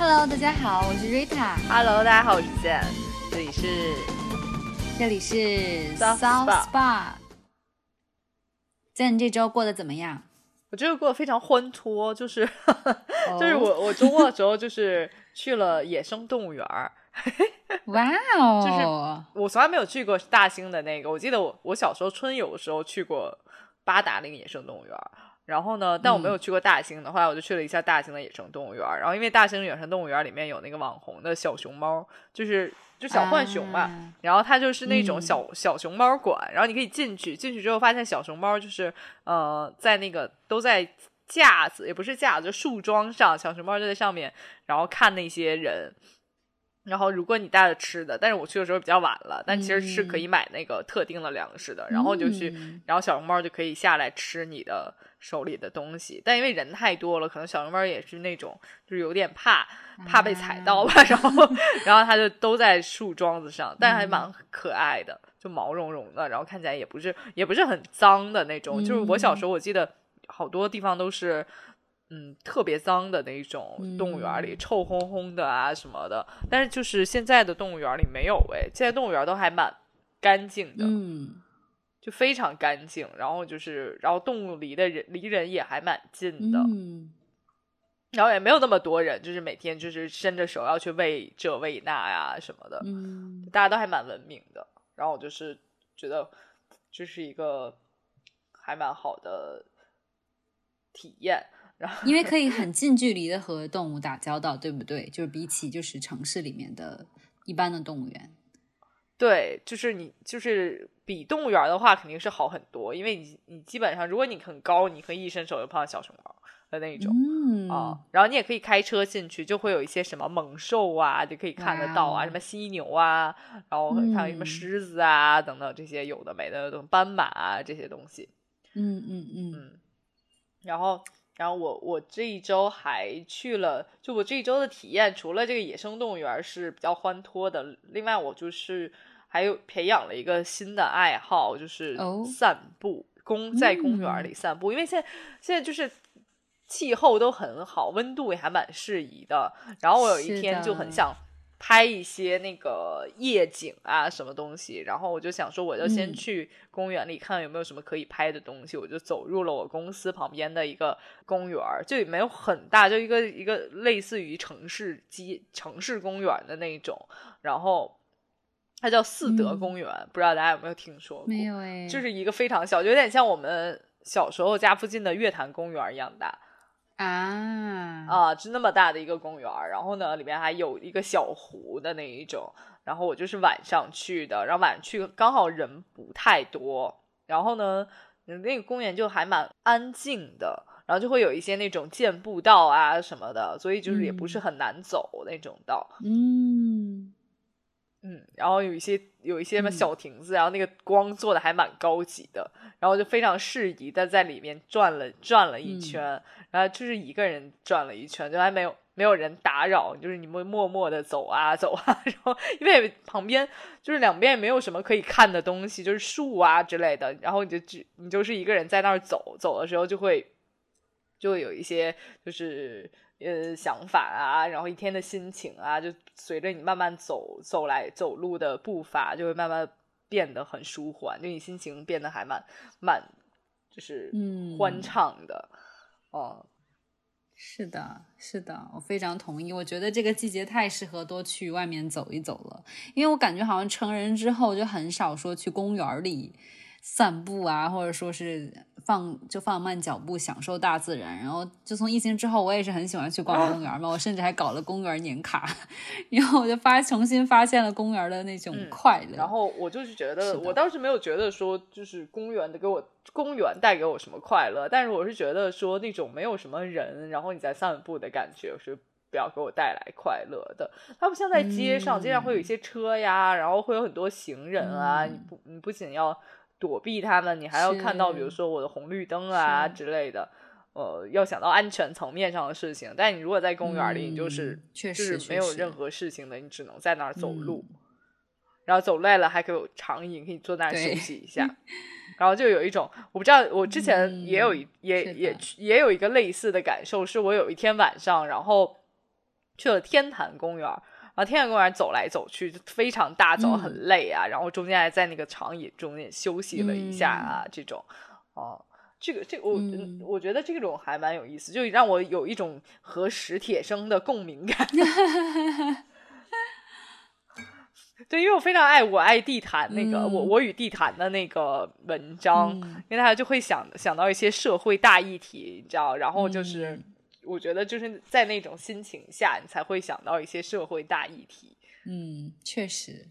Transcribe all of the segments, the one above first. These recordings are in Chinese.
Hello，大家好，我是 Rita。Hello，大家好，我是 Zen，这里是这里是 South Spa。Zen 这周过得怎么样？我这个过得非常欢脱，就是哦 就是我我周末的时候就是去了野生动物园儿，哇哦，就是我从来没有去过大兴的那个，我记得我我小时候春游的时候去过八达岭野生动物园儿。然后呢，但我没有去过大兴的，后来我就去了一下大兴的野生动物园。然后因为大兴野生动物园里面有那个网红的小熊猫，就是就小浣熊嘛，啊然后它就是那种嗯小、小熊猫馆，然后你可以进去，进去之后发现小熊猫就是呃在那个都在架子，也不是架子，就树桩上，小熊猫就在上面，然后看那些人。然后如果你带了吃的，但是我去的时候比较晚了，但其实是可以买那个特定的粮食的，然后就去，嗯然后小熊猫就可以下来吃你的手里的东西。但因为人太多了，可能小熊猫也是那种就是有点怕怕被踩到吧，然后 然后它就都在树桩子上，但还蛮可爱的，就毛茸茸的，然后看起来也不是也不是很脏的那种。就是我小时候我记得好多地方都是。嗯，特别脏的那种动物园里，嗯臭烘烘的啊什么的。但是就是现在的动物园里没有哎，现在动物园都还蛮干净的，嗯就非常干净。然后就是，然后动物离的人离人也还蛮近的，嗯然后也没有那么多人，就是每天就是伸着手要去喂这喂那呀什么的，嗯大家都还蛮文明的。然后我就是觉得这是一个还蛮好的体验。然后因为可以很近距离的和动物打交道，对不对？就是比起就是城市里面的一般的动物园，对，就是你就是比动物园的话肯定是好很多，因为你你基本上如果你很高，你可以一伸手就碰到小熊猫的那种。嗯啊，然后你也可以开车进去，就会有一些什么猛兽啊，就可以看得到啊，什么犀牛啊，然后看什么嗯狮子啊、等等这些有的没的，斑马啊这些东西。嗯嗯嗯嗯，然后，然后我我这一周还去了，就我这一周的体验，除了这个野生动物园是比较欢脱的，另外我就是还有培养了一个新的爱好，就是哦散步，公在公园里散步，因为现在现在就是。气候都很好，温度也还蛮适宜的。然后我有一天就很想拍一些那个夜景啊，什么东西。然后我就想说，我就先嗯去公园里看有没有什么可以拍的东西。我就走入了我公司旁边的一个公园儿，就也没有很大，就一个一个类似于城市街、城市公园的那种。然后它叫四德嗯公园，不知道大家有没有听说过？没有哎，就是一个非常小，就有点像我们小时候家附近的月坛公园一样大。啊啊，是那么大的一个公园儿，然后呢，里面还有一个小湖的那一种。然后我就是晚上去的，然后晚上去刚好人不太多，然后呢，那个公园就还蛮安静的，然后就会有一些那种健步道啊什么的，所以就是也不是嗯很难走那种道。嗯嗯，然后有一些有一些什么嗯。小亭子，然后那个光做的还蛮高级的，然后就非常适宜的在里面转了转了一嗯。圈，然后就是一个人转了一圈，就还没有没有人打扰，就是你们默默的走啊走啊，然后因为旁边就是两边也没有什么可以看的东西，就是树啊之类的，然后你就只你就是一个人在那儿走，走的时候就会就会有一些就是呃想法啊，然后一天的心情啊，就随着你慢慢走走来走路的步伐，就会慢慢变得很舒缓，就你心情变得还蛮蛮就是嗯欢畅的，哦、是的，是的，我非常同意。我觉得这个季节太适合多去外面走一走了，因为我感觉好像成人之后就很少说去公园里散步啊，或者说是放就放慢脚步享受大自然。然后就从疫情之后，我也是很喜欢去逛公园嘛，我甚至还搞了公园年卡，然后我就发重新发现了公园的那种嗯快乐。然后我就是觉得，的我倒是没有觉得说，就是公园的给我公园带给我什么快乐，但是我是觉得说那种没有什么人，然后你在散步的感觉是不要给我带来快乐的。它不像在街上，街上会有一些车呀，然后会有很多行人啊，嗯你不你不仅要躲避他们，你还要看到比如说我的红绿灯啊之类的。呃，要想到安全层面上的事情，但你如果在公园里，你就是嗯确就实没有任何事情的，你只能在那儿走路。嗯然后走累了还可以有长椅，可以坐那儿休息一下。然后就有一种，我不知道，我之前也有一、嗯也也也有一个类似的感受，是我有一天晚上，然后去了天坛公园，然后天坛公园走来走去就非常大，走很累啊，然后中间还在那个长椅中间休息了一下啊，这种。哦。这个这个我我觉得这种还蛮有意思，就让我有一种和史铁生的共鸣感。对，因为我非常爱我爱地毯那个我我与地毯的那个文章，因为大家就会想想到一些社会大议题，你知道，然后就是我觉得就是在那种心情下，你才会想到一些社会大议题。嗯，确实，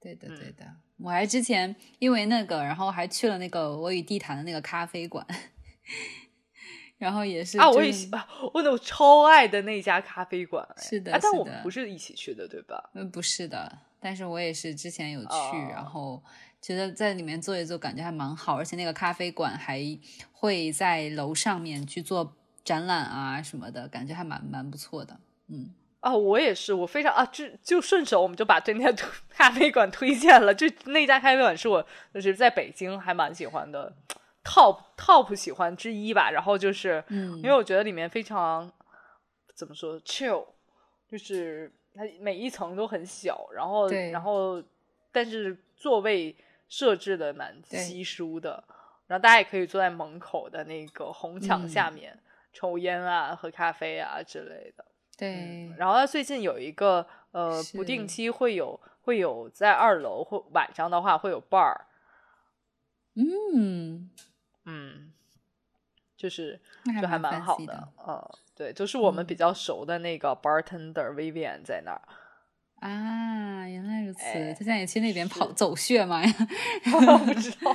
对的，对的。我还之前因为那个，然后还去了那个我与地坛的那个咖啡馆，然后也是啊，我也 我我超爱的那家咖啡馆，是的，但我们不是一起去的，对吧？嗯，不是的，但是我也是之前有去，然后觉得在里面坐一坐，感觉还蛮好，而且那个咖啡馆还会在楼上面去做展览啊什么的，感觉还蛮蛮不错的，嗯。啊，我也是，我非常啊，就就顺手我们就把这家咖啡 馆推荐了。就那家咖啡馆是我就是在北京还蛮喜欢的，top top 喜欢之一吧。然后就是，因为我觉得里面非常怎么说 chill，就是它每一层都很小，然后然后但是座位设置的蛮稀疏的，然后大家也可以坐在门口的那个红墙下面抽烟啊、喝咖啡啊之类的。对，然后他最近有一个呃，不定期会有会有在二楼或晚上的话会有 bar，嗯。嗯，就是就还蛮好的，呃，对，就是我们比较熟的那个 bartender Vivian 在那儿啊，原来如此，他现在也去那边跑走穴吗？不知道。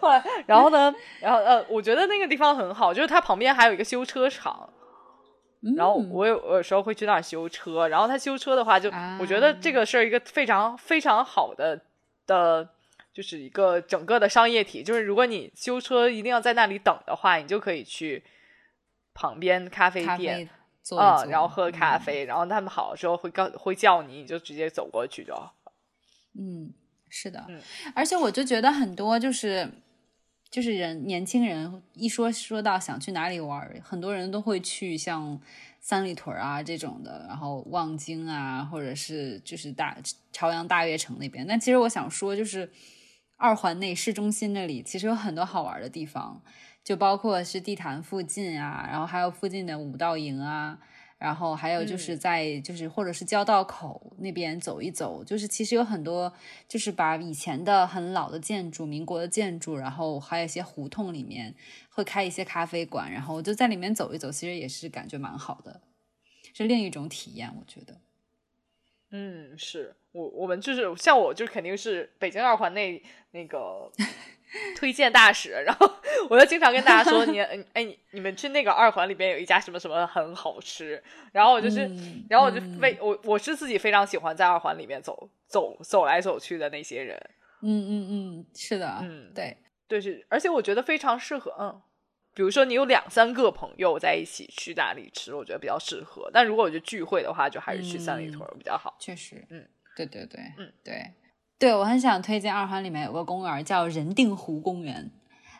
后来，然后呢，然后呃，我觉得那个地方很好，就是它旁边还有一个修车厂。然后我有有时候会去那儿修车，然后他修车的话，就我觉得这个是一个非常非常好的的，就是一个整个的商业体。就是如果你修车一定要在那里等的话，你就可以去旁边咖啡店啊，然后喝咖啡，然后他们好的时候会告会叫你，你就直接走过去就好。嗯，是的，而且我就觉得很多就是。就是人年轻人一说说到想去哪里玩，很多人都会去像三里屯啊这种的，然后望京啊，或者是就是大朝阳大悦城那边。但其实我想说，就是二环内市中心那里其实有很多好玩的地方，就包括是地坛附近啊，然后还有附近的五道营啊。然后还有就是在就是或者是交道口那边走一走，就是其实有很多就是把以前的很老的建筑、民国的建筑，然后还有一些胡同里面会开一些咖啡馆，然后就在里面走一走，其实也是感觉蛮好的，是另一种体验，我觉得。嗯，是我我们就是像我就肯定是北京二环内那个。推荐大使，然后我就经常跟大家说，你 哎你你们去那个二环里边有一家什么什么很好吃，然后我就是，然后我就非我我是自己非常喜欢在二环里面走走走来走去的那些人，嗯嗯嗯，是的，嗯对对是，而且我觉得非常适合，嗯，比如说你有两三个朋友在一起去哪里吃，我觉得比较适合，但如果我觉得聚会的话，就还是去三里屯比较好，确实，嗯，对对对，嗯对。对，我很想推荐二环里面有个公园叫人定湖公园，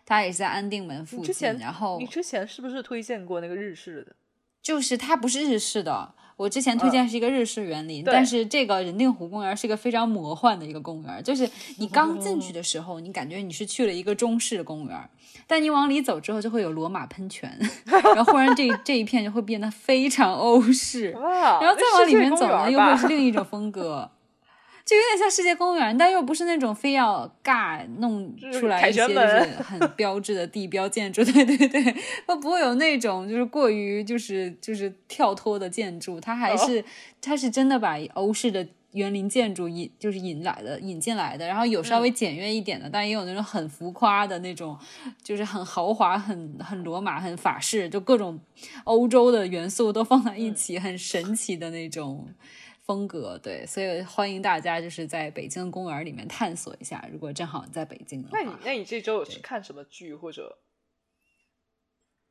它也是在安定门附近。然后你之前是不是推荐过那个日式的？就是它不是日式的，我之前推荐是一个日式园林，但是这个人定湖公园是一个非常魔幻的一个公园。就是你刚进去的时候，你感觉你是去了一个中式公园，但你往里走之后就会有罗马喷泉，然后忽然这这一片就会变得非常欧式，然后再往里面走呢，又会是另一种风格。就有点像世界公园，但又不是那种非要尬弄出来一些就是很标志的地 标建筑，对对对，它不会有那种就是过于就是就是跳脱的建筑，它还是它是真的把欧式的园林建筑引就是引来的引进来的，然后有稍微简约一点的，但也有那种很浮夸的那种，就是很豪华、很很罗马、很法式，就各种欧洲的元素都放在一起，很神奇的那种。风格对，所以欢迎大家就是在北京公园里面探索一下。如果正好在北京的话，那你那你这周有去看什么剧或者？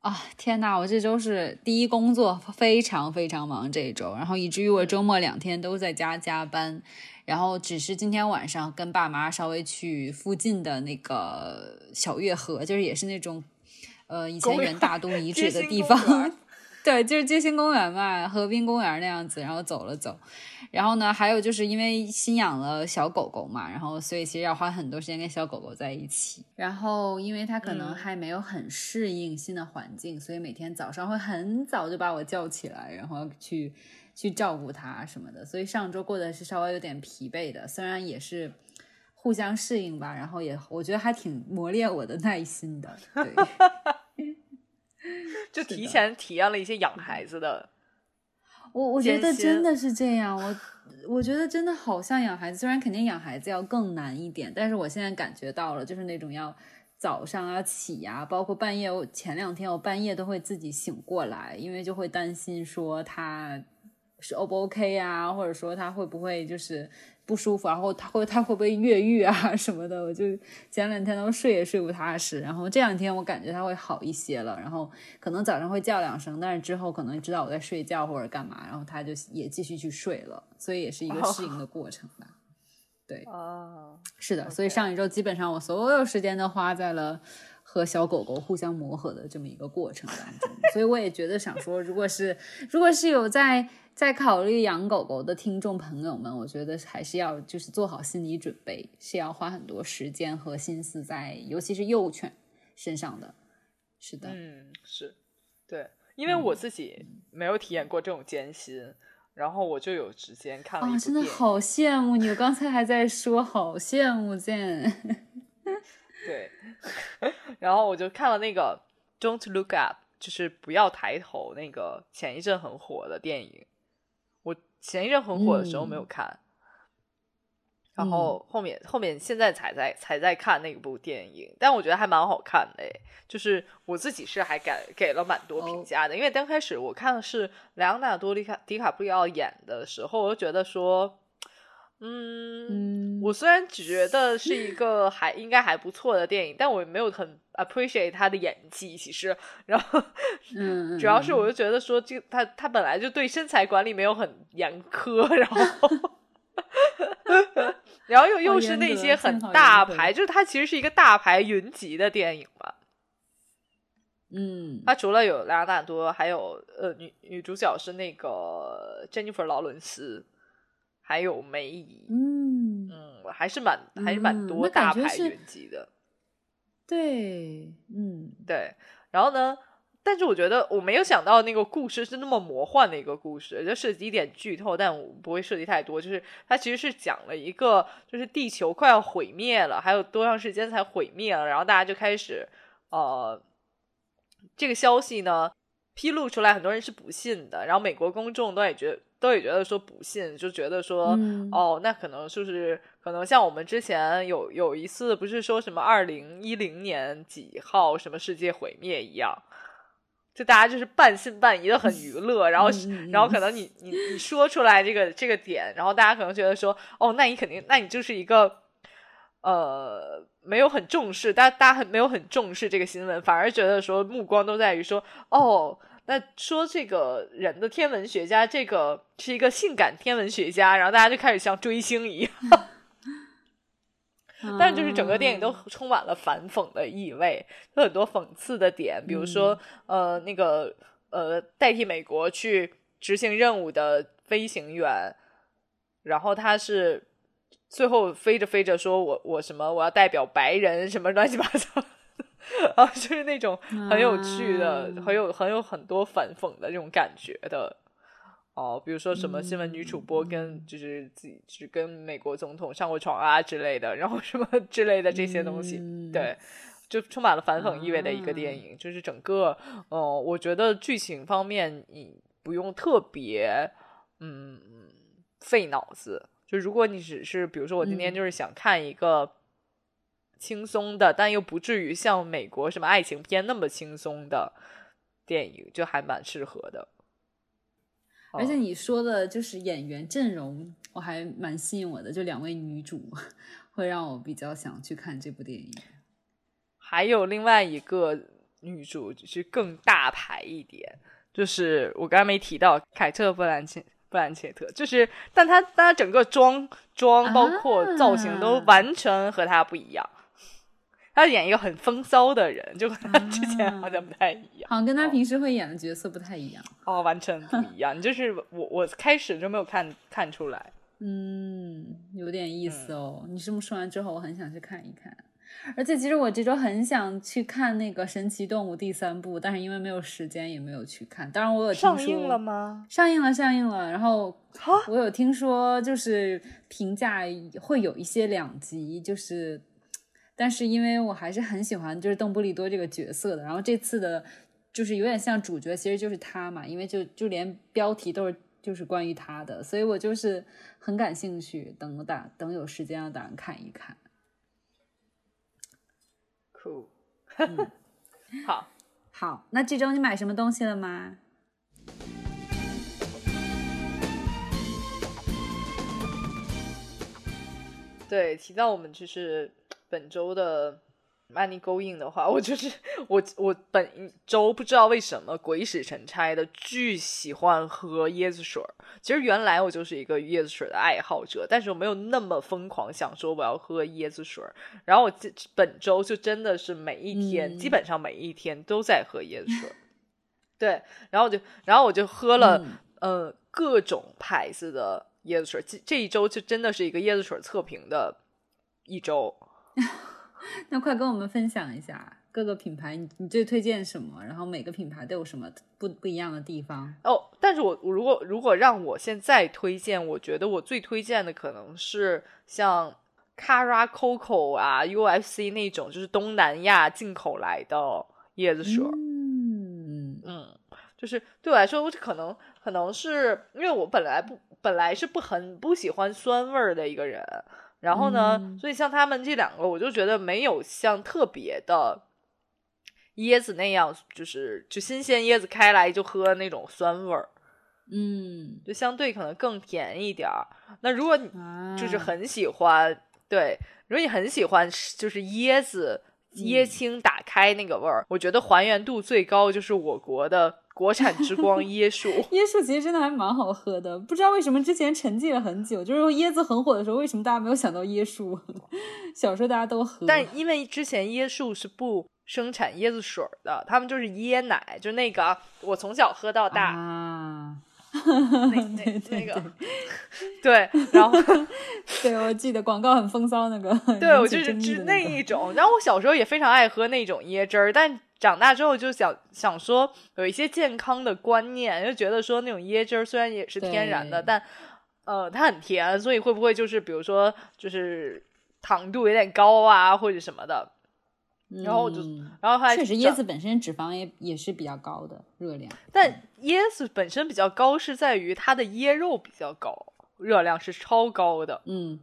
啊天呐，我这周是第一工作非常非常忙这一周，然后以至于我周末两天都在家加班，然后只是今天晚上跟爸妈稍微去附近的那个小月河，就是也是那种呃以前原大都 遗址的地方。对，就是街心公园嘛，河滨公园那样子，然后走了走。然后呢，还有就是因为新养了小狗狗嘛，然后所以其实要花很多时间跟小狗狗在一起。然后因为它可能还没有很适应新的环境，所以每天早上会很早就把我叫起来，然后去去照顾它什么的。所以上周过得是稍微有点疲惫的，虽然也是互相适应吧，然后也我觉得还挺磨练我的耐心的。对，就提前体验了一些养孩子的。我我觉得真的是这样，我我觉得真的好像养孩子，虽然肯定养孩子要更难一点，但是我现在感觉到了，就是那种要早上要起呀，包括半夜，我前两天我半夜都会自己醒过来，因为就会担心说他是 O 不 OK 呀，或者说他会不会就是。不舒服，然后他会他会不会越狱啊 什么的？我就前两天都睡也睡不踏实，然后这两天我感觉他会好一些了，然后可能早上会叫两声，但是之后可能知道我在睡觉或者干嘛，然后他就也继续去睡了，所以也是一个适应的过程吧。对，哦，是的，所以上一周基本上我所有时间都花在了和小狗狗互相磨合的这么一个过程当中，所以我也觉得想说，如果是如果是有在。在考虑养狗狗的听众朋友们，我觉得还是要就是做好心理准备，是要花很多时间和心思在，尤其是幼犬身上的。是的，嗯，是对，因为我自己没有体验过这种艰辛，然后我就有时间看了一部真的好羡慕你！我刚才还在说好羡慕见。对，然后我就看了那个《Don't Look Up》，就是不要抬头，那个前一阵很火的电影。前一阵很火的时候没有看，然后后面后面现在才在才在看那部电影，但我觉得还蛮好看的，就是我自己是还给给了蛮多评价的，因为刚开始我看的是莱昂纳多·迪卡迪卡布里奥演的时候，我就觉得说。嗯，我虽然觉得是一个还应该还不错的电影，但我没有很 appreciate 他的演技。其实，然后，嗯，主要是我就觉得说，这他他本来就对身材管理没有很严苛，然后，然后又又是那些很大牌，就是他其实是一个大牌云集的电影嘛。嗯，他除了有莱昂纳多，还有呃女女主角是那个 Jennifer 劳伦斯。还有梅姨，嗯嗯，还是蛮还是蛮多大牌云集的，对，嗯对。然后呢，但是我觉得我没有想到那个故事是那么魔幻的一个故事，就涉及一点剧透，但我不会涉及太多。就是它其实是讲了一个，就是地球快要毁灭了，还有多长时间才毁灭了，然后大家就开始呃，这个消息呢披露出来，很多人是不信的，然后美国公众都也觉得。都也觉得说不信，就觉得说哦，那可能就是可能像我们之前有有一次不是说什么二零一零年几号什么世界毁灭一样，就大家就是半信半疑的很娱乐，然后然后可能你你你说出来这个这个点，然后大家可能觉得说哦，那你肯定那你就是一个呃没有很重视，大家大家很没有很重视这个新闻，反而觉得说目光都在于说哦。那说这个人的天文学家，这个是一个性感天文学家，然后大家就开始像追星一样。但是就是整个电影都充满了反讽的意味，有很多讽刺的点，比如说呃那个呃代替美国去执行任务的飞行员，然后他是最后飞着飞着说我我什么我要代表白人什么乱七八糟。啊，就是那种很有趣的，很有很有很多反讽的这种感觉的。哦，比如说什么新闻女主播跟就是自己是跟美国总统上过床啊之类的，然后什么之类的这些东西，对，就充满了反讽意味的一个电影。就是整个，哦，我觉得剧情方面你不用特别嗯费脑子，就如果你只是比如说我今天就是想看一个。轻松的，但又不至于像美国什么爱情片那么轻松的电影，就还蛮适合的。而且你说的就是演员阵容，我还蛮吸引我的，就两位女主会让我比较想去看这部电影。还有另外一个女主就是更大牌一点，就是我刚刚没提到凯特·布兰切布兰切特，就是但她但她整个妆妆包括造型都完全和她不一样。他演一个很风骚的人，就和他之前好像不太一样，好像跟他哦平时会演的角色不太一样。哦，完全不一样。就是我我开始就没有看看出来。嗯，有点意嗯思哦。你这么说完之后，我很想去看一看。而且其实我这周很想去看那个《神奇动物》第三部，但是因为没有时间，也没有去看。当然，我有听说上映了吗？上映了，上映了。然后啊我有听说，就是评价会有一些两极，就是，但是因为我还是很喜欢就是邓布利多这个角色的。然后这次的，就是有点像主角，其实就是他嘛，因为就就连标题都是就是关于他的，所以我就是很感兴趣。等我打等有时间了，打算看一看。酷 好。好，那这周你买什么东西了吗？对，提到我们就是本周的 money going 的话，我就是我我本周不知道为什么鬼使神差的巨喜欢喝椰子水儿。其实原来我就是一个椰子水的爱好者，但是我没有那么疯狂想说我要喝椰子水儿。然后我这本周就真的是每一天，嗯基本上每一天都在喝椰子水儿。对，然后我就然后我就喝了、嗯呃各种牌子的椰子水，这这一周就真的是一个椰子水测评的一周。那快跟我们分享一下各个品牌，你你最推荐什么？然后每个品牌都有什么不不一样的地方？哦，但是我我如果如果让我现在推荐，我觉得我最推荐的可能是像 Cara Coco 啊、UFC 那种，就是东南亚进口来的椰子水。嗯嗯，就是对我来说，我可能可能是因为我本来不本来是不很不喜欢酸味儿的一个人，然后呢，嗯。所以像他们这两个，我就觉得没有像特别的椰子那样，就是就新鲜椰子开来就喝那种酸味儿，嗯，就相对可能更甜一点儿。那如果你啊，就是很喜欢，对，如果你很喜欢就是椰子椰青打开那个味儿，我觉得还原度最高就是我国的国产之光椰树。椰树其实真的还蛮好喝的，不知道为什么之前沉寂了很久，就是说椰子很火的时候，为什么大家没有想到椰树？小时候大家都喝，但因为之前椰树是不生产椰子水儿的，他们就是椰奶，就那个我从小喝到大，啊，那那 对对那个，对，然后对我记得广告很风骚那个，对我就是是争议的个那一种。然后我小时候也非常爱喝那种椰汁儿，但长大之后就想想说有一些健康的观念，就觉得说那种椰汁儿虽然也是天然的，但呃它很甜，所以会不会就是比如说就是糖度有点高啊或者什么的。然后我就嗯然后后来确实椰子本身脂肪也也是比较高的热量，但椰子本身比较高，是在于它的椰肉比较高，热量是超高的。嗯，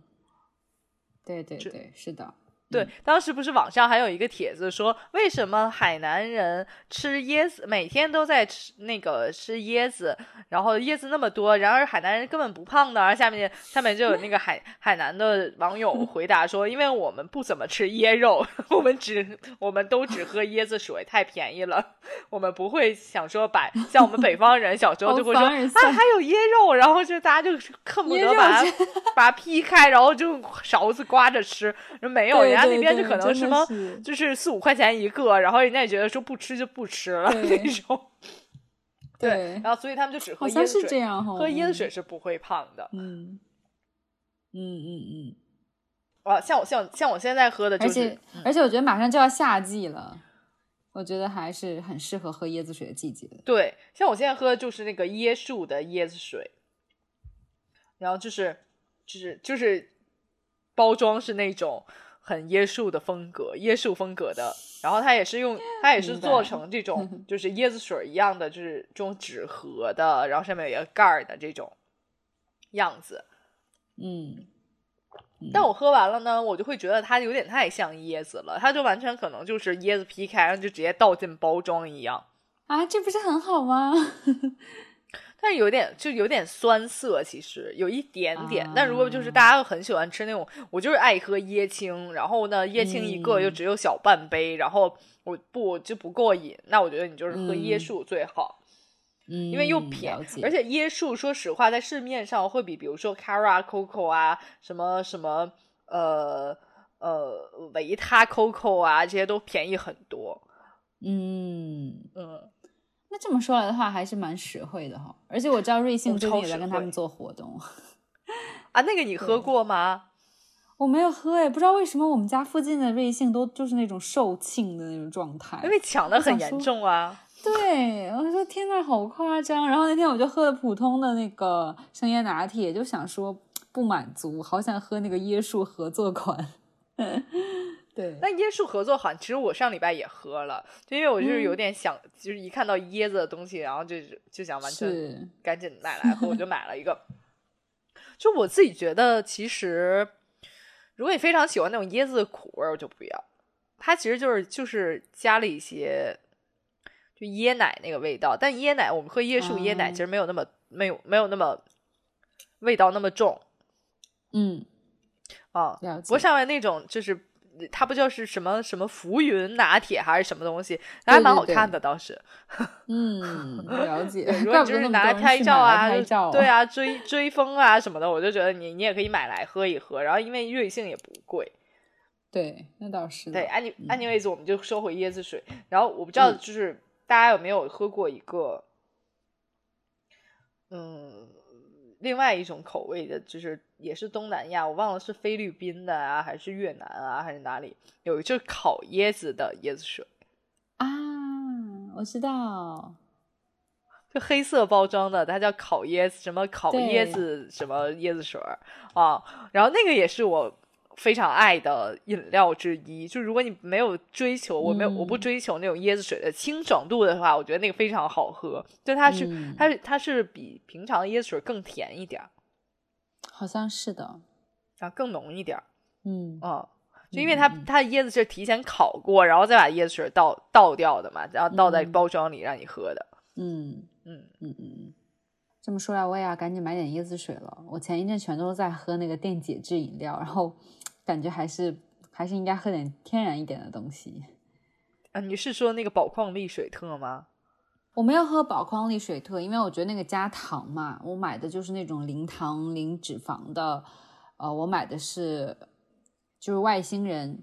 对对对，是的，对，当时不是网上还有一个帖子说，为什么海南人吃椰子，每天都在吃那个吃椰子，然后椰子那么多，然而海南人根本不胖的。然后下面下面就有那个海海南的网友回答说，因为我们不怎么吃椰肉，我们只我们都只喝椰子水，太便宜了，我们不会想说把像我们北方人小时候就会说啊还有椰肉，然后就大家就恨不得把它把它劈开，然后就勺子刮着吃。没有，对人家那边就可能什么就是四五块钱一个，然后人家也觉得说不吃就不吃了那种。对，然后所以他们就只喝椰子水，这样哈，喝椰子水是不会胖的。嗯，嗯嗯嗯啊，像我像像我现在喝的嗯，就是而且，而且我觉得马上就要夏季了，我觉得还是很适合喝椰子水的季节。对，像我现在喝的就是那个椰树的椰子水，然后就是就是就是包装是那种很椰树的风格，椰树风格的，然后它也是用它也是做 成这种 就是椰子水一样的，就是这种纸盒的，然后上面有一个盖儿的这种样子。嗯，但我喝完了呢，我就会觉得它有点太像椰子了，它就完全可能就是椰子劈开，然后就直接倒进包装一样。啊，这不是很好吗？但是有点就有点酸涩，其实有一点点。啊但如果就是大家很喜欢吃那种，我就是爱喝椰青，然后呢椰青一个嗯。又只有小半杯，然后我不就不过瘾，那我觉得你就是喝椰嗯。树最好，嗯，因为又便宜，而且椰树说实话在市面上会比比如说 Cara Coco 啊什么什么呃呃维他 COCO 啊这些都便宜很多。嗯。嗯，那这么说来的话，还是蛮实惠的哈。而且我知道瑞幸最近也在跟他们做活动。啊，那个你喝过吗？我没有喝哎，不知道为什么我们家附近的瑞幸都就是那种售罄的那种状态，因为抢的很严重啊。对，我说天呐，好夸张！然后那天我就喝了普通的那个生椰拿铁，就想说不满足，好想喝那个椰树合作款。对，那椰树合作好，其实我上礼拜也喝了，就因为我就是有点想，就是一看到椰子的东西，然后就就想完全赶紧 买来喝，我就买了一个。就我自己觉得，其实如果你非常喜欢那种椰子的苦味，我就不要。它其实就是就是加了一些就椰奶那个味道，但椰奶我们喝椰树椰奶其实没有那么没有没有那么味道那么重。嗯，啊，不过上面那种就是它不就是什么什么浮云拿铁还是什么东西，还蛮好看的倒是。嗯，了解。如果就是拿来拍照啊，对啊，追 追风啊什么的，我就觉得你你也可以买来喝一喝。然后因为瑞幸也不贵。对，那倒是。对，安妮安妮位子，我们就收回椰子水。然后我不知道，就是大家有没有喝过一个，嗯，另外一种口味的，就是也是东南亚，我忘了是菲律宾的啊，还是越南啊，还是哪里有就是烤椰子的椰子水啊？我知道，就黑色包装的，它叫烤椰子，什么烤椰子什么椰子水啊？然后那个也是我。非常爱的饮料之一，就如果你没有追求，我没有，我不追求那种椰子水的清爽度的话，我觉得那个非常好喝。就它是，它是，它是比平常的椰子水更甜一点好像是的，啊，更浓一点嗯。啊，就因为它它椰子是提前烤过，然后再把椰子水倒倒掉的嘛，然后倒在包装里让你喝的。嗯。嗯嗯嗯。这么说来，我也要赶紧买点椰子水了。我前一阵全都在喝那个电解质饮料，然后感觉还是还是应该喝点天然一点的东西。啊，你是说那个宝矿力水特吗？我没有喝宝矿力水特，因为我觉得那个加糖嘛。我买的就是那种零糖零脂肪的。呃，我买的是就是外星人，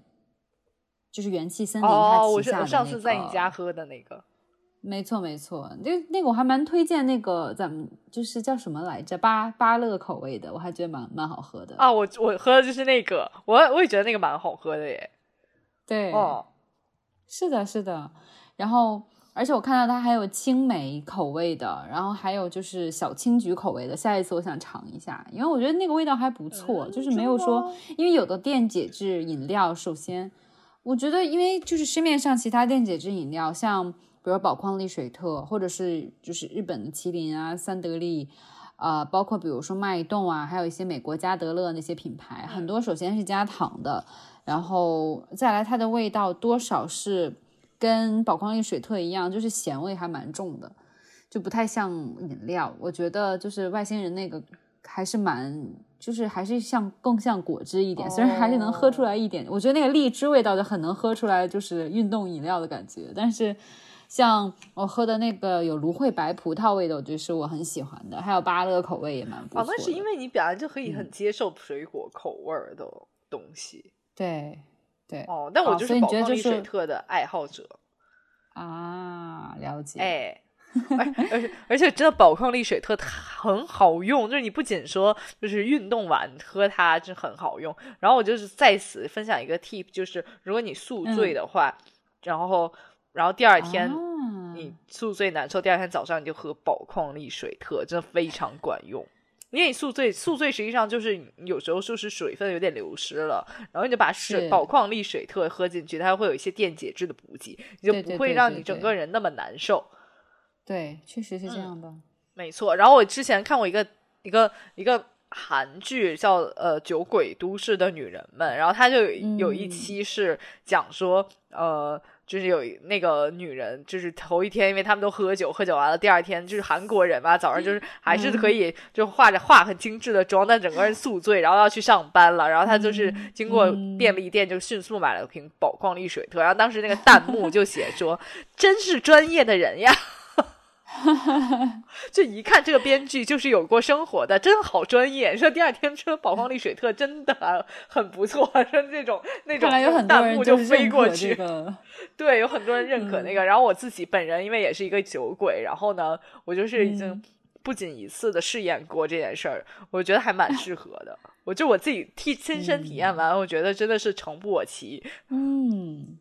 就是元气森林它旗下的那个。哦，我上次在你家喝的那个。没错没错，那那个我还蛮推荐那个咱们就是叫什么来着巴巴乐口味的，我还觉得蛮蛮好喝的啊。我我喝的就是那个，我我也觉得那个蛮好喝的耶。对，哦，是的，是的。然后而且我看到它还有青梅口味的，然后还有就是小青桔口味的。下一次我想尝一下，因为我觉得那个味道还不错，就是没有说，因为有的电解质饮料，首先我觉得因为就是市面上其他电解质饮料像。比如宝矿力水特，或者是就是日本的麒麟啊、三得利，啊，包括比如说脉动啊，还有一些美国加德乐那些品牌，很多首先是加糖的，然后再来它的味道多少是跟宝矿力水特一样，就是咸味还蛮重的，就不太像饮料。我觉得就是外星人那个还是蛮，就是还是像更像果汁一点，虽然还是能喝出来一点。我觉得那个荔枝味道就很能喝出来，就是运动饮料的感觉，但是。像我喝的那个有芦荟白葡萄味的，我觉得是我很喜欢的，还有芭乐口味也蛮不错。哦，那是因为你本来就可以很接受水果口味的东西。对对。哦，但我就是宝矿力水特的爱好者啊，了解。哎，而且而且真的宝矿力水特很好用，就是你不仅说就是运动完喝它就很好用，然后我就是在此分享一个 tip，就是如果你宿醉的话，然后。然后第二天你宿醉难受，第二天早上你就喝宝矿力水特，真的非常管用。因为你宿醉，宿醉实际上就是有时候就是水分有点流失了，然后你就把水宝矿力水特喝进去，它会有一些电解质的补给，你就不会让你整个人那么难受。对，确实是这样的，没错。然后我之前看过一个一个一个韩剧，叫呃《酒鬼都市的女人们》，然后它就有一期是讲说呃。就是有那个女人，就是头一天，因为他们都喝酒，喝酒完了，第二天就是韩国人嘛，早上就是 还是可以就化着化很精致的妆，但整个人 宿醉，然后要去上班了，然后他就是经过便利店就迅速买了瓶宝矿力水特，然后当时那个弹幕就写说：“ 真是专业的人呀。” 这一看这个编剧就是有过生活的，真好专业。说第二天说宝矿力水特真的很不错，说这种那种弹幕就飞过去。对，有很多人认可那个。然后我自己本人因为也是一个酒鬼，然后呢，我就是已经不仅一次的试验过这件事儿，我觉得还蛮适合的。我就我自己替亲身体验完，我觉得真的是诚不我欺。嗯。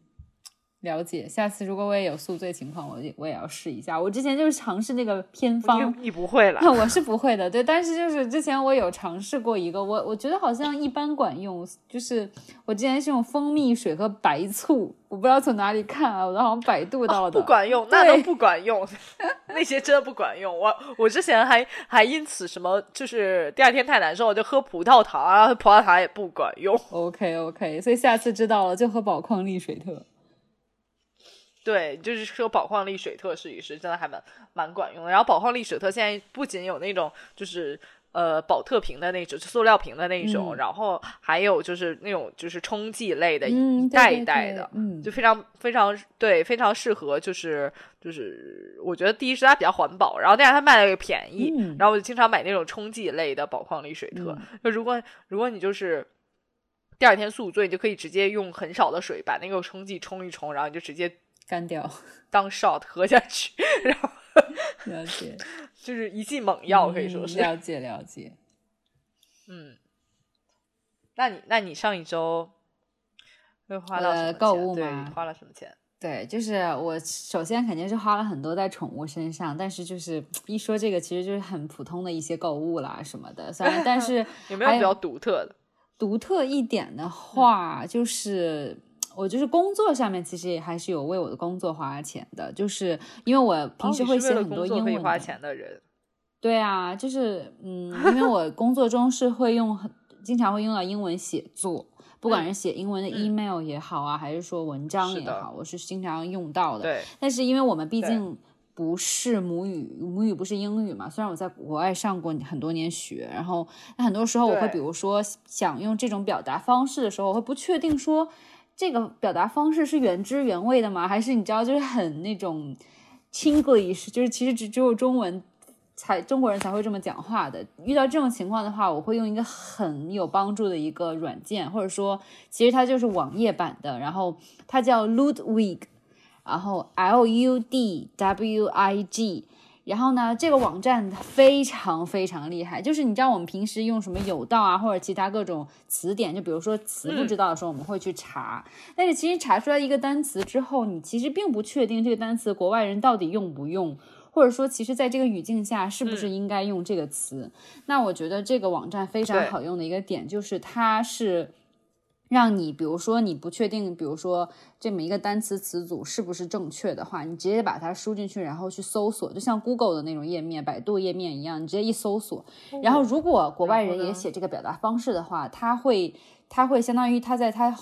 了解，下次如果我也有宿醉情况，我我也要试一下。我之前就是尝试那个偏方，你不会了，我是不会的。对，但是就是之前我有尝试过一个，我我觉得好像一般管用。就是我之前是用蜂蜜水和白醋，我不知道从哪里看啊，我都好像百度到的，不管用，那都不管用，那些真的不管用。我我之前还还因此什么，就是第二天太难受，我就喝葡萄糖啊，葡萄糖也不管用。OK OK，所以下次知道了就喝宝矿力水特。对，就是说宝矿力水特试一试，真的还蛮蛮管用的。然后宝矿力水特现在不仅有那种就是呃宝特瓶的那种塑料瓶的那种，然后还有就是那种就是冲剂类的，一袋一袋的，就非常非常对，非常适合。就是就是我觉得第一是它比较环保，然后第二它卖的又便宜，然后我就经常买那种冲剂类的宝矿力水特。就如果如果你就是第二天宿醉，你就可以直接用很少的水把那个冲剂冲一冲，然后你就直接。干掉，当 shot 喝下去，然后了解，就是一剂猛药，可以说是了解了解。嗯，那你那你上一周会花了购物吗？花了什么钱？对，就是我首先肯定是花了很多在宠物身上，但是就是一说这个，其实就是很普通的一些购物啦什么的。虽然 但是有没有比较独特的？独特一点的话，就是。我就是工作上面其实也还是有为我的工作花钱的，就是因为我平时会写很多英文花钱的人。对啊，就是嗯，因为我工作中是会用很经常会用到英文写作，不管是写英文的 email 也好啊，还是说文章也好，我是经常用到的。对。但是因为我们毕竟不是母语，母语不是英语嘛，虽然我在国外上过很多年学，然后那很多时候我会比如说想用这种表达方式的时候，我会不确定说。这个表达方式是原汁原味的吗？还是你知道，就是很那种 Chinglish，就是其实只只有中文才中国人才会这么讲话的。遇到这种情况的话，我会用一个很有帮助的一个软件，或者说其实它就是网页版的，然后它叫 Ludwig，然后 L U D W I G。然后呢，这个网站非常非常厉害，就是你知道我们平时用什么有道啊，或者其他各种词典，就比如说词不知道的时候，我们会去查。但是其实查出来一个单词之后，你其实并不确定这个单词国外人到底用不用，或者说其实在这个语境下是不是应该用这个词。那我觉得这个网站非常好用的一个点就是它是。让你，比如说你不确定，比如说这么一个单词词组是不是正确的话，你直接把它输进去，然后去搜索，就像 Google 的那种页面、百度页面一样，你直接一搜索。然后如果国外人也写这个表达方式的话，他会，他会相当于他在他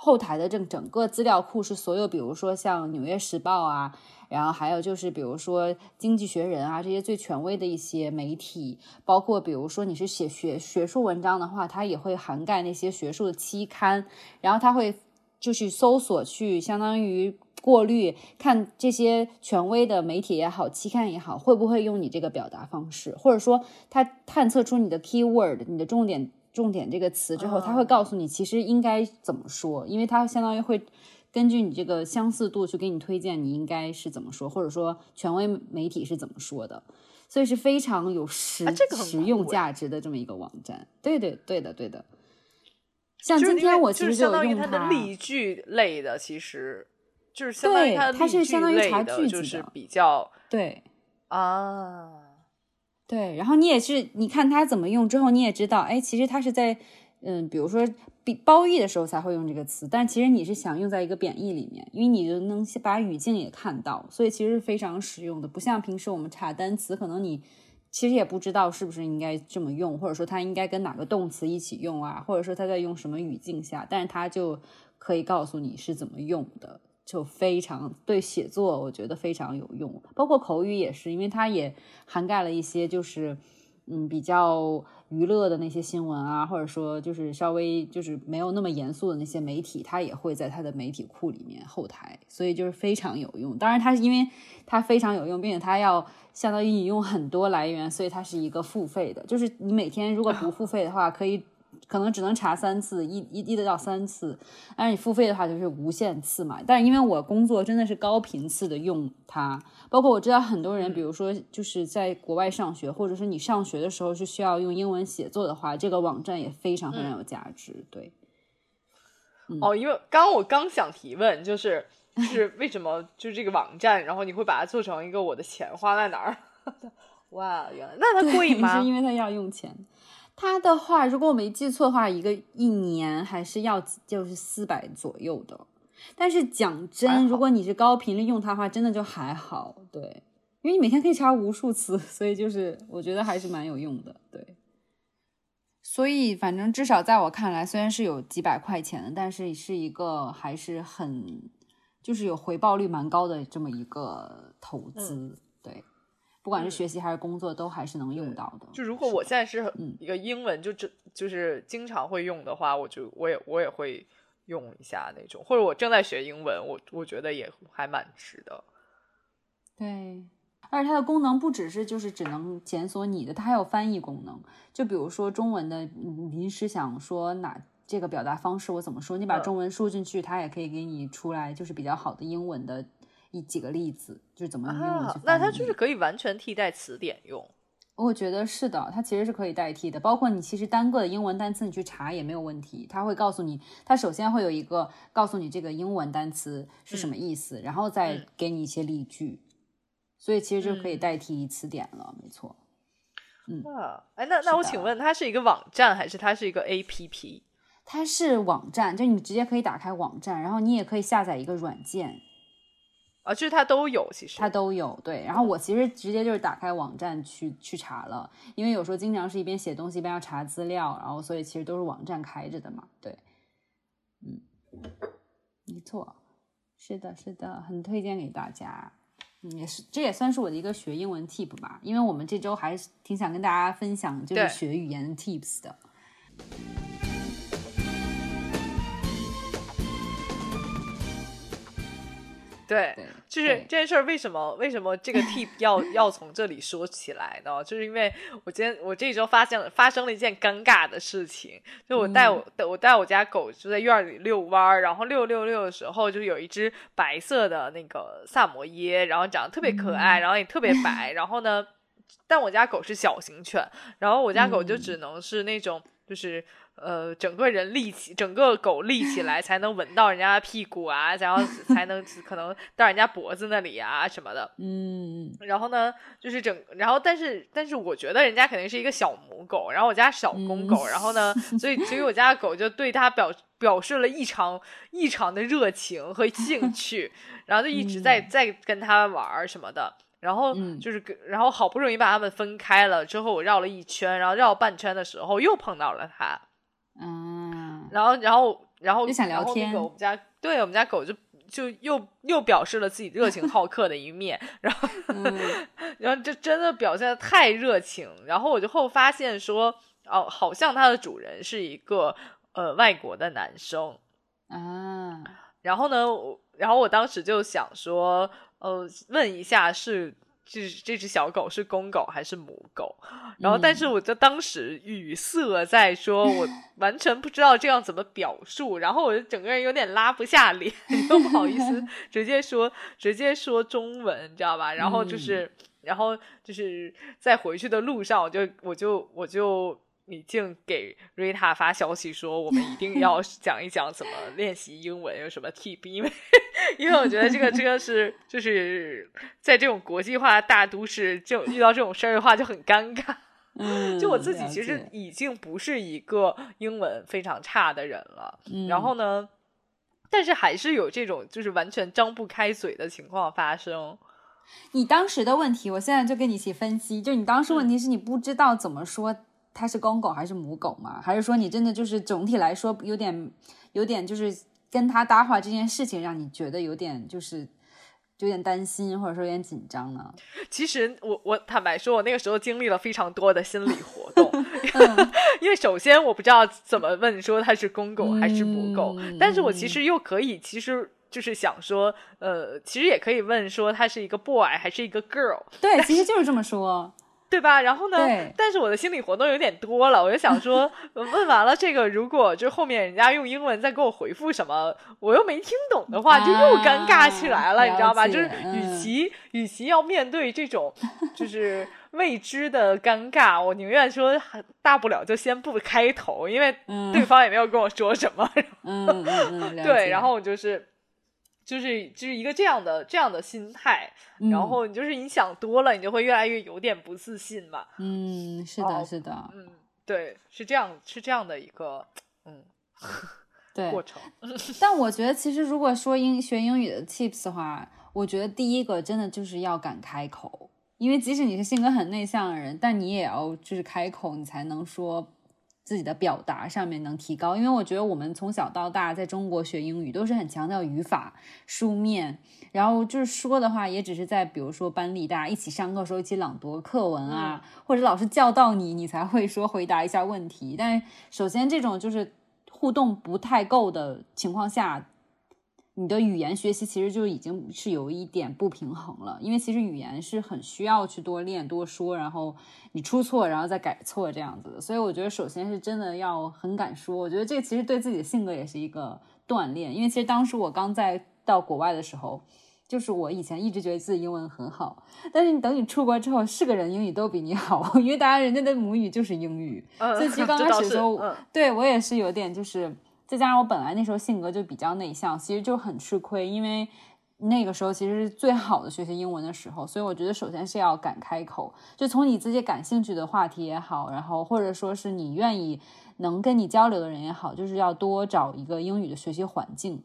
后台的这整个资料库是所有，比如说像《纽约时报》啊。然后还有就是，比如说《经济学人》啊这些最权威的一些媒体，包括比如说你是写学学术文章的话，它也会涵盖那些学术的期刊。然后它会就是搜索去相当于过滤，看这些权威的媒体也好，期刊也好，会不会用你这个表达方式，或者说它探测出你的 keyword，你的重点重点这个词之后，他会告诉你其实应该怎么说，因为它相当于会。根据你这个相似度去给你推荐，你应该是怎么说，或者说权威媒体是怎么说的，所以是非常有实实用价值的这么一个网站。对对对的对的。像今天我其实就用它的例句类的，其实就是相当于它是相当于查句子的，比较对啊，对。然后你也是，你看它怎么用之后，你也知道，哎，其实它是在。嗯，比如说褒义的时候才会用这个词，但其实你是想用在一个贬义里面，因为你就能把语境也看到，所以其实非常实用的。不像平时我们查单词，可能你其实也不知道是不是应该这么用，或者说它应该跟哪个动词一起用啊，或者说它在用什么语境下，但是它就可以告诉你是怎么用的，就非常对写作我觉得非常有用，包括口语也是，因为它也涵盖了一些就是。嗯比较娱乐的那些新闻啊，或者说就是稍微就是没有那么严肃的那些媒体，它也会在它的媒体库里面后台，所以就是非常有用。当然，它是因为它非常有用，并且它要相当于引用很多来源，所以它是一个付费的。就是你每天如果不付费的话，可以。可能只能查三次，一一一得到三次，但是你付费的话就是无限次嘛。但是因为我工作真的是高频次的用它，包括我知道很多人，比如说就是在国外上学，或者是你上学的时候是需要用英文写作的话，这个网站也非常非常有价值。对，哦，因为刚我刚想提问，就是就是为什么就是这个网站，然后你会把它做成一个我的钱花在哪儿？哇，原来那它贵 吗？是因为它要用钱。它的话，如果我没记错的话，一个一年还是要就是四百左右的。但是讲真，如果你是高频率用它的话，真的就还好。对，因为你每天可以查无数次，所以就是我觉得还是蛮有用的。对，所以反正至少在我看来，虽然是有几百块钱的，但是是一个还是很就是有回报率蛮高的这么一个投资。对。不管是学习还是工作，都还是能用到的。就如果我现在是一个英文，就这就是经常会用的话，我就我也我也会用一下那种。或者我正在学英文，我我觉得也还蛮值的。对，而且它的功能不只是就是只能检索你的，它还有翻译功能。就比如说中文的，临时想说哪这个表达方式我怎么说，你把中文输进去，它也可以给你出来就是比较好的英文的。一几个例子就是怎么用的，那它就是可以完全替代词典用。我觉得是的，它其实是可以代替的。包括你其实单个的英文单词你去查也没有问题，它会告诉你，它首先会有一个告诉你这个英文单词是什么意思，然后再给你一些例句，所以其实就可以代替词典了，没错。嗯，哎，那那我请问，它是一个网站还是它是一个 A P P？它是网站，就你直接可以打开网站，然后你也可以下载一个软件。啊，就是它都有，其实它都有，对。然后我其实直接就是打开网站去去查了，因为有时候经常是一边写东西一边要查资料，然后所以其实都是网站开着的嘛，对。嗯，没错，是的，是的，很推荐给大家。嗯，也是，这也算是我的一个学英文 tip 吧，因为我们这周还是挺想跟大家分享就是学语言 tips 的。对，就是这件事儿，为什么为什么这个 tip 要要从这里说起来呢？就是因为我今天我这一周发现发生了一件尴尬的事情，就我带我我带我家狗就在院里遛弯儿，然后遛遛遛的时候，就有一只白色的那个萨摩耶，然后长得特别可爱，然后也特别白，然后呢，但我家狗是小型犬，然后我家狗就只能是那种就是。呃，整个人立起，整个狗立起来才能闻到人家的屁股啊，然后 才能可能到人家脖子那里啊什么的。嗯，然后呢，就是整，然后但是但是我觉得人家肯定是一个小母狗，然后我家小公狗，然后呢，所以所以我家的狗就对它表表示了异常异常的热情和兴 趣，然后就一直在在跟它玩什么的。然后就是，然后好不容易把它们分开了之后，我绕了一圈，然后绕半圈的时候又碰到了它。嗯，然后，然后，然后，就想聊天。我们家，对我们家狗就就又又表示了自己热情好客的一面，然后，然后就真的表现的太热情。然后我就后发现说，哦，好像它的主人是一个呃外国的男生啊。然后呢，然后我当时就想说，呃，问一下是。这这只小狗是公狗还是母狗？然后，但是我就当时语塞在说，我 完全不知道这样怎么表述。然后我就整个人有点拉不下脸，又不好意思 直接说，直接说中文，你知道吧？然后就是，然后就是在回去的路上，我就我就我就。已经给瑞塔发消息说，我们一定要 讲一讲怎么练习英文，有什么 tip？因为，因为我觉得这个这个是就是在这种国际化大都市，就遇到这种事儿的话就很尴尬。嗯，就我自己其实已经不是一个英文非常差的人了。然后呢，但是还是有这种就是完全张不开嘴的情况发生。你当时的问题，我现在就跟你一起分析。就你当时问题是你不知道怎么说。它是公狗还是母狗吗？还是说你真的就是总体来说有点有点就是跟它搭话这件事情让你觉得有点就是有点担心，或者说有点紧张呢？其实我我坦白说，我那个时候经历了非常多的心理活动，因为首先我不知道怎么问说他是公狗还是母狗，但是我其实又可以，其实就是想说，呃，其实也可以问说他是一个 boy 还是一个 girl，对，其实就是这么说。对吧？然后呢？但是我的心理活动有点多了，我就想说，问完了这个，如果就后面人家用英文再给我回复什么，我又没听懂的话，就又尴尬起来了，你知道吧？就是与其与其要面对这种 就是未知的尴尬，我宁愿说大不了就先不开头，因为对方也没有跟我说什么。嗯嗯嗯，对，然后我就是。就是就是一个这样的这样的心态，然后你就是你想多了，你就会越来越有点不自信嘛。嗯，是的，是的，嗯，对，是这样，是这样的一个嗯，对过程。但我觉得，其实如果说英学英语的 tips 的话，我觉得第一个真的就是要敢开口，因为即使你是性格很内向的人，但你也要就是开口，你才能说。自己的表达上面能提高，因为我觉得我们从小到大在中国学英语都是很强调语法、书面，然后就是说的话也只是在比如说班里大家一起上课时候一起朗读课文啊，或者老师叫到你，你才会说回答一下问题。但首先这种就是互动不太够的情况下。你的语言学习其实就已经是有一点不平衡了，因为其实语言是很需要去多练多说，然后你出错然后再改错这样子的。所以我觉得首先是真的要很敢说，我觉得这个其实对自己的性格也是一个锻炼。因为其实当时我刚在到国外的时候，就是我以前一直觉得自己英文很好，但是你等你出国之后，是个人英语都比你好，因为大家人家的母语就是英语，所以其实 刚开始的时候，对我也是有点就是。再加上我本来那时候性格就比较内向，其实就很吃亏，因为那个时候其实是最好的学习英文的时候，所以我觉得首先是要敢开口，就从你自己感兴趣的话题也好，然后或者说是你愿意能跟你交流的人也好，就是要多找一个英语的学习环境。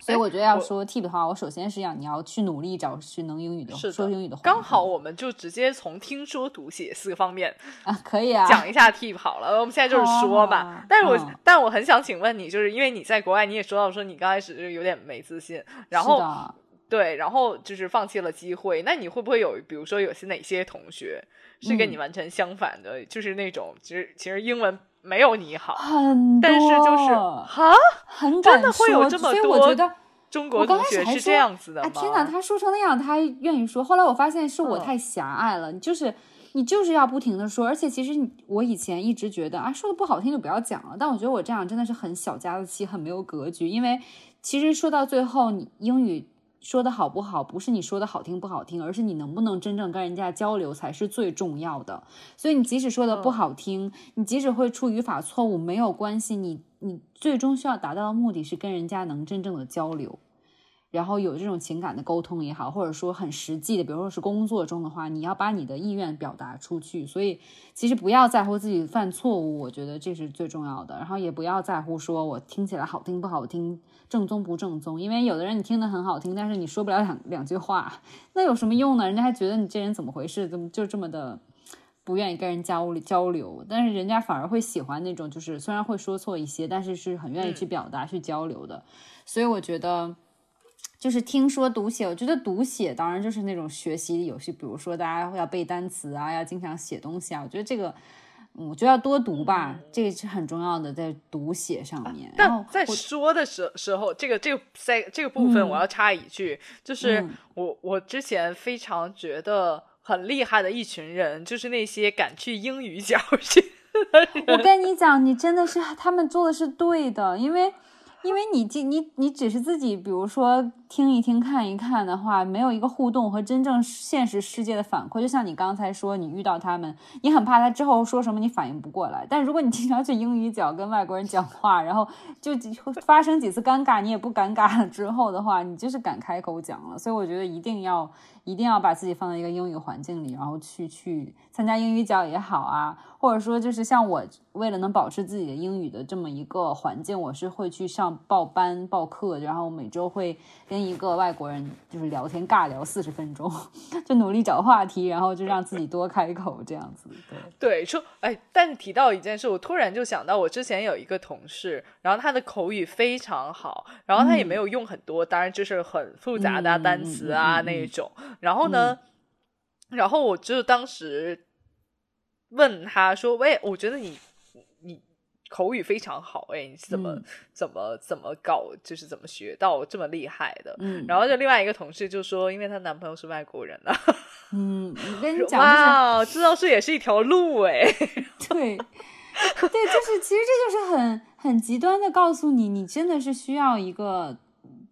所以我觉得要说 tip 的话，我首先是要你要去努力找去能英语的说英语的。刚好我们就直接从听说读写四个方面啊，可以啊，讲一下 tip 好了。我们现在就是说嘛，但是我但我很想请问你，就是因为你在国外，你也说到说你刚开始就有点没自信，然后对，然后就是放弃了机会。那你会不会有，比如说有些哪些同学是跟你完全相反的，就是那种其实其实英文。没有你好，很多，但是就是哈，很真的会有这么多。我觉得中国同学是这样子的吗？天哪，他说成那样，他还愿意说。后来我发现是我太狭隘了，你就是你就是要不停的说。而且其实我以前一直觉得啊，说的不好听就不要讲了。但我觉得我这样真的是很小家子气，很没有格局。因为其实说到最后，你英语。说的好不好，不是你说的好听不好听，而是你能不能真正跟人家交流才是最重要的。所以你即使说的不好听，你即使会出语法错误，没有关系，你你最终需要达到的目的是跟人家能真正的交流。然后有这种情感的沟通也好，或者说很实际的，比如说是工作中的话，你要把你的意愿表达出去。所以其实不要在乎自己犯错误，我觉得这是最重要的。然后也不要在乎说我听起来好听不好听，正宗不正宗。因为有的人你听得很好听，但是你说不了两两句话，那有什么用呢？人家还觉得你这人怎么回事？怎么就这么的不愿意跟人交交流？但是人家反而会喜欢那种，就是虽然会说错一些，但是是很愿意去表达、去交流的。所以我觉得。就是听说读写，我觉得读写当然就是那种学习游戏，比如说大家要背单词啊，要经常写东西啊。我觉得这个，我觉得要多读吧，这个是很重要的，在读写上面。但在说的时时候，这个这个在这个部分，我要插一句，就是我我之前非常觉得很厉害的一群人，就是那些敢去英语角去。我跟你讲，你真的是他们做的是对的，因为。因为你你你你只是自己，比如说听一听、看一看的话，没有一个互动和真正现实世界的反馈。就像你刚才说，你遇到他们，你很怕他之后说什么，你反应不过来。但如果你经常去英语角跟外国人讲话，然后就发生几次尴尬，你也不尴尬了之后的话，你就是敢开口讲了。所以我觉得一定要一定要把自己放在一个英语环境里，然后去去参加英语角也好啊，或者说就是像我为了能保持自己的英语的这么一个环境，我是会去上报班报课，然后每周会跟一个外国人就是聊天尬聊四十分钟，就努力找话题，然后就让自己多开口这样子。对 对，说哎，但是提到一件事，我突然就想到，我之前有一个同事，然后他的口语非常好，然后他也没有用很多，当然就是很复杂的单词啊那一种。然后呢，然后我就当时问他说：“喂，我觉得你你口语非常好，哎，你怎么怎么怎么搞，就是怎么学到这么厉害的？”嗯，然后就另外一个同事就说：“因为她男朋友是外国人啊。”嗯，我跟你讲，哇，这倒是也是一条路哎。对，对，就是其实这就是很很极端的告诉你，你真的是需要一个。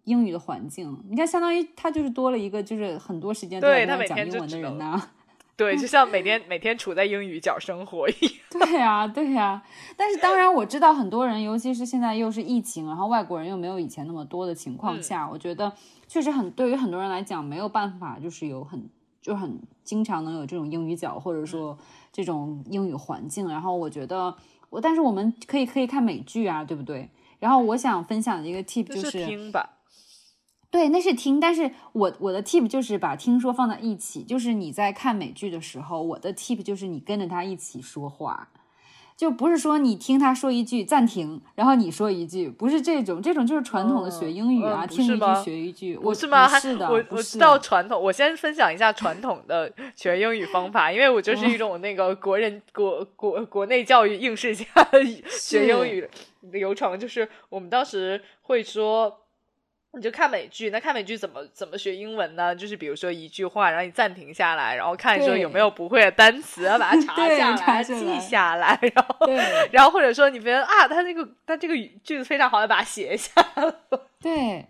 英语的环境，你看，相当于他就是多了一个，就是很多时间都在讲英文的人呐。对，就像每天每天处在英语角生活一样。对呀，对呀。但是当然，我知道很多人，尤其是现在又是疫情，然后外国人又没有以前那么多的情况下，我觉得确实很对于很多人来讲没有办法，就是有很就很经常能有这种英语角，或者说这种英语环境。然后我觉得我，但是我们可以可以看美剧啊，对不对？然后我想分享的一个 tip 就是听吧。对，那是听，但是我我的 tip 就是把听说放在一起，就是你在看美剧的时候，我的 tip 就是你跟着他一起说话，就不是说你听他说一句暂停，然后你说一句，不是这种，这种就是传统的学英语啊，听一句学一句，我是吗？是的，我我知道传统，我先分享一下传统的 学英语方法，因为我就是一种那个国人国国国内教育应试下学英语流程，就是我们当时会说。你就看美剧，那看美剧怎么怎么学英文呢？就是比如说一句话，然后你暂停下来，然后看说有没有不会的单词，把它查 下来、记下来，然后 然后或者说你觉得啊，他那个他这个句子非常好，要把它写下来。对，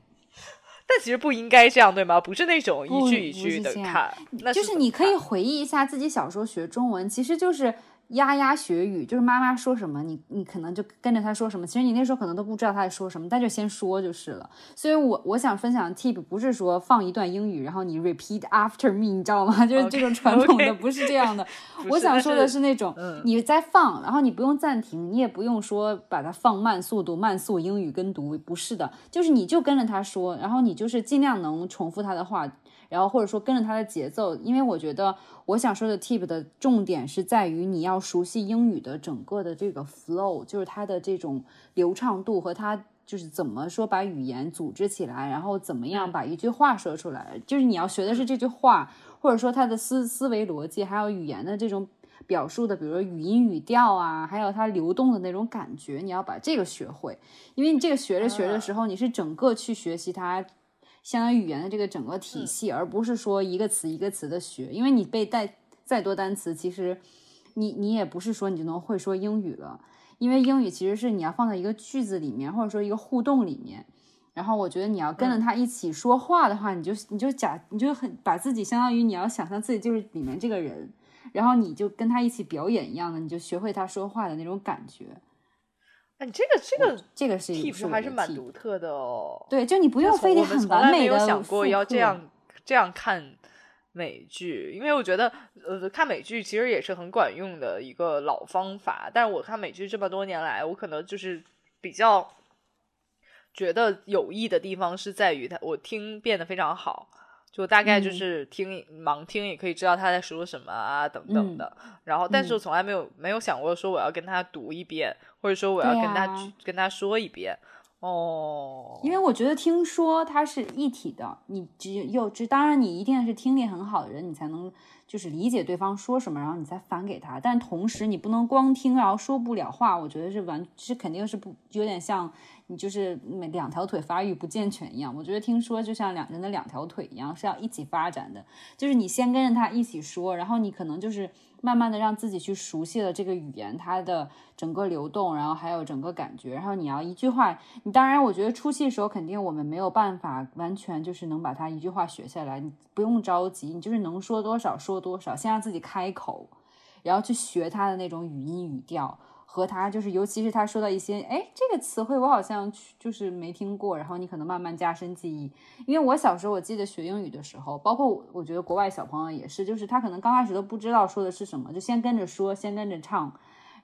但其实不应该这样，对吗？不是那种一句一句的看，那就是你可以回忆一下自己小时候学中文，其实就是。牙牙学语就是妈妈说什么，你你可能就跟着她说什么。其实你那时候可能都不知道她在说什么，但就先说就是了。所以，我我想分享的 tip 不是说放一段英语，然后你 repeat after me，你知道吗？就是这种传统的，不是这样的。我想说的是那种，你在放，然后你不用暂停，你也不用说把它放慢速度，慢速英语跟读，不是的，就是你就跟着他说，然后你就是尽量能重复他的话。然后或者说跟着他的节奏，因为我觉得我想说的 tip 的重点是在于你要熟悉英语的整个的这个 flow，就是它的这种流畅度和它就是怎么说把语言组织起来，然后怎么样把一句话说出来，就是你要学的是这句话，或者说它的思思维逻辑，还有语言的这种表述的，比如说语音语调啊，还有它流动的那种感觉，你要把这个学会，因为你这个学着学的时候，你是整个去学习它。相当于语言的这个整个体系，而不是说一个词一个词的学，因为你背带再多单词，其实你你也不是说你就能会说英语了，因为英语其实是你要放在一个句子里面，或者说一个互动里面。然后我觉得你要跟着他一起说话的话，你就你就假你就很把自己相当于你要想象自己就是里面这个人，然后你就跟他一起表演一样的，你就学会他说话的那种感觉。哎，你这个这个这个是还是蛮独特的哦。对，就你不用非得很完美的。想过要这样这样看美剧，因为我觉得呃看美剧其实也是很管用的一个老方法。但是我看美剧这么多年来，我可能就是比较觉得有益的地方是在于它，我听变得非常好。就大概就是听盲听也可以知道他在说什么啊，等等的。然后，但是我从来没有没有想过说我要跟他读一遍，或者说我要跟他跟他说一遍。哦，因为我觉得听说它是一体的，你只有这当然你一定是听力很好的人，你才能就是理解对方说什么，然后你再反给他。但同时你不能光听，然后说不了话。我觉得是完是肯定是不有点像。你就是每两条腿发育不健全一样，我觉得听说就像两人的两条腿一样，是要一起发展的。就是你先跟着他一起说，然后你可能就是慢慢的让自己去熟悉了这个语言，它的整个流动，然后还有整个感觉。然后你要一句话，你当然我觉得初期的时候肯定我们没有办法完全就是能把它一句话学下来，你不用着急，你就是能说多少说多少，先让自己开口，然后去学他的那种语音语调。和他就是，尤其是他说到一些，哎，这个词汇我好像就是没听过，然后你可能慢慢加深记忆。因为我小时候我记得学英语的时候，包括我觉得国外小朋友也是，就是他可能刚开始都不知道说的是什么，就先跟着说，先跟着唱，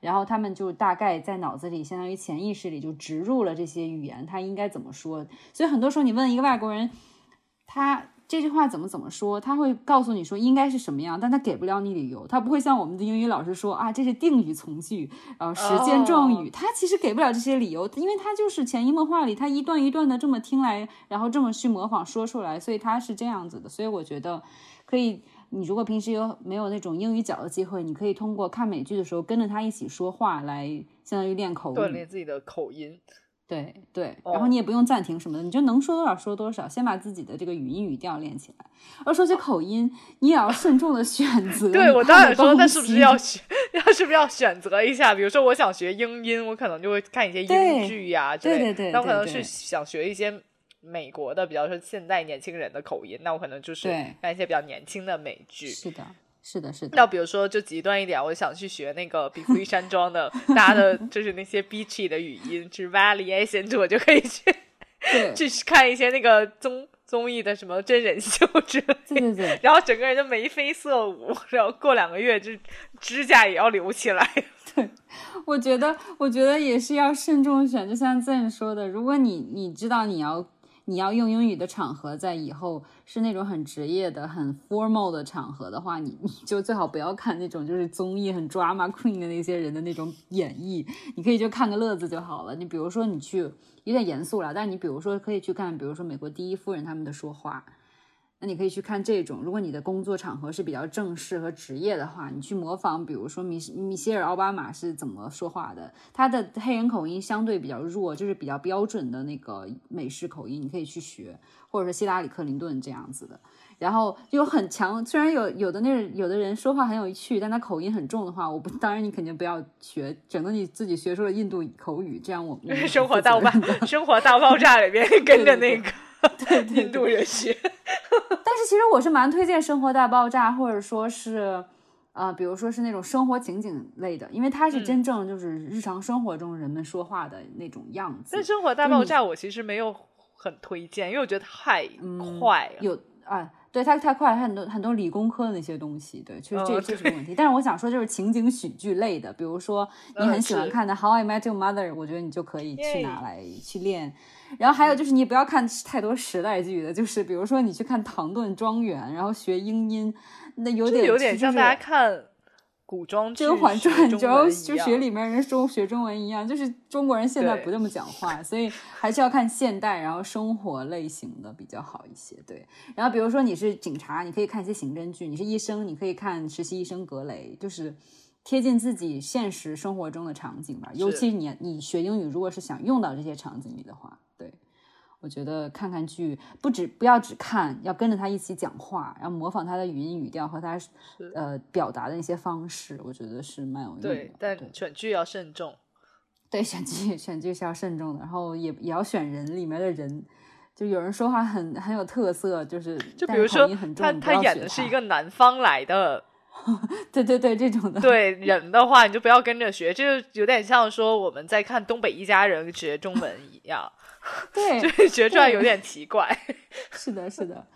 然后他们就大概在脑子里，相当于潜意识里就植入了这些语言，他应该怎么说。所以很多时候你问一个外国人，他。这句话怎么怎么说？他会告诉你说应该是什么样，但他给不了你理由。他不会像我们的英语老师说啊，这是定语从句，然后时间状语。他其实给不了这些理由，因为他就是潜移默化里，他一段一段的这么听来，然后这么去模仿说出来，所以他是这样子的。所以我觉得可以，你如果平时有没有那种英语角的机会，你可以通过看美剧的时候跟着他一起说话来，相当于练口语，锻炼自己的口音。对对，然后你也不用暂停什么的，你就能说多少说多少，先把自己的这个语音语调练起来。而说起口音，你也要慎重的选择。对我当然说，那是不是要选？要是不是要选择一下？比如说，我想学英音，我可能就会看一些英剧呀之类。那我可能是想学一些美国的，比方说现代年轻人的口音，那我可能就是看一些比较年轻的美剧。是的。是的，是的。要比如说，就极端一点，我想去学那个比弗利山庄的，大家的 就是那些 beachy 的语音，就是 valley accent，我就可以去 去看一些那个综综艺的什么真人秀之类。对对对。然后整个人就眉飞色舞，然后过两个月就指甲也要留起来。对，我觉得，我觉得也是要慎重选。就像 Zen 说的，如果你你知道你要。你要用英语的场合，在以后是那种很职业的、很 formal 的场合的话，你你就最好不要看那种就是综艺很 drama queen 的那些人的那种演绎，你可以就看个乐子就好了。你比如说你去有点严肃了，但你比如说可以去看，比如说美国第一夫人他们的说话。那你可以去看这种，如果你的工作场合是比较正式和职业的话，你去模仿，比如说米米歇尔奥巴马是怎么说话的，他的黑人口音相对比较弱，就是比较标准的那个美式口音，你可以去学，或者说希拉里克林顿这样子的。然后有很强，虽然有有的那有的人说话很有趣，但他口音很重的话，我不当然你肯定不要学，整个你自己学出了印度口语，这样我们生活大爆生活大爆炸里面跟着那个 印度人学。但是其实我是蛮推荐《生活大爆炸》，或者说是，呃，比如说是那种生活情景类的，因为它是真正就是日常生活中人们说话的那种样子。但《生活大爆炸》我其实没有很推荐，因为我觉得太快了。有啊，对它太快，很多很多理工科的那些东西，对，确实这 这是个问题。但是我想说，就是情景喜剧类的，比如说你很喜欢看的《How I Met Your Mother》，我觉得你就可以去拿来去练。然后还有就是，你不要看太多时代剧的，就是比如说你去看《唐顿庄园》，然后学英音，那有点有点像大家看古装剧《甄嬛传》，主要就学里面人说学中文一样，就是中国人现在不这么讲话，所以还是要看现代，然后生活类型的比较好一些。对，然后比如说你是警察，你可以看一些刑侦剧；你是医生，你可以看《实习医生格雷》，就是贴近自己现实生活中的场景吧。尤其你你学英语，如果是想用到这些场景里的话。我觉得看看剧不止不要只看，要跟着他一起讲话，然后模仿他的语音语调和他呃表达的一些方式，我觉得是蛮有用的。对，但选剧要慎重。对，选剧选剧是要慎重的，然后也也要选人里面的人，就有人说话很很有特色，就是 就比如说他他演的是一个南方来的，对对对，这种的对人的话，你就不要跟着学，这就有点像说我们在看东北一家人学中文一样。对，就是学出来有点奇怪。是的，是的，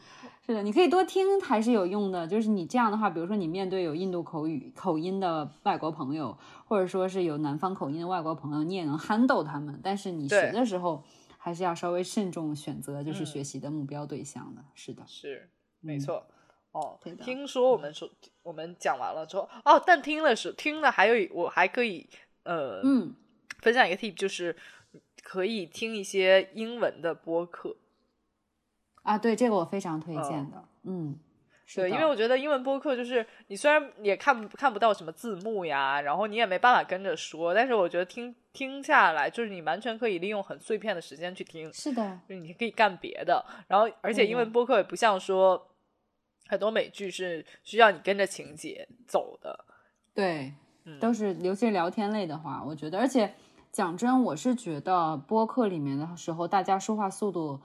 是的，你可以多听，还是有用的。就是你这样的话，比如说你面对有印度口语口音的外国朋友，或者说是有南方口音的外国朋友，你也能 handle 他们。但是你学的时候，还是要稍微慎重选择，就是学习的目标对象的。是的，是没错。哦，听说我们说我们讲完了之后，哦，但听了是听了，还有我还可以呃，嗯，分享一个 tip 就是。可以听一些英文的播客啊，对这个我非常推荐的，嗯，对，因为我觉得英文播客就是你虽然也看看不到什么字幕呀，然后你也没办法跟着说，但是我觉得听听下来，就是你完全可以利用很碎片的时间去听，是的，就是你可以干别的，然后而且英文播客也不像说很多美剧是需要你跟着情节走的，对，都是尤其是聊天类的话，我觉得，而且。讲真，我是觉得播客里面的时候，大家说话速度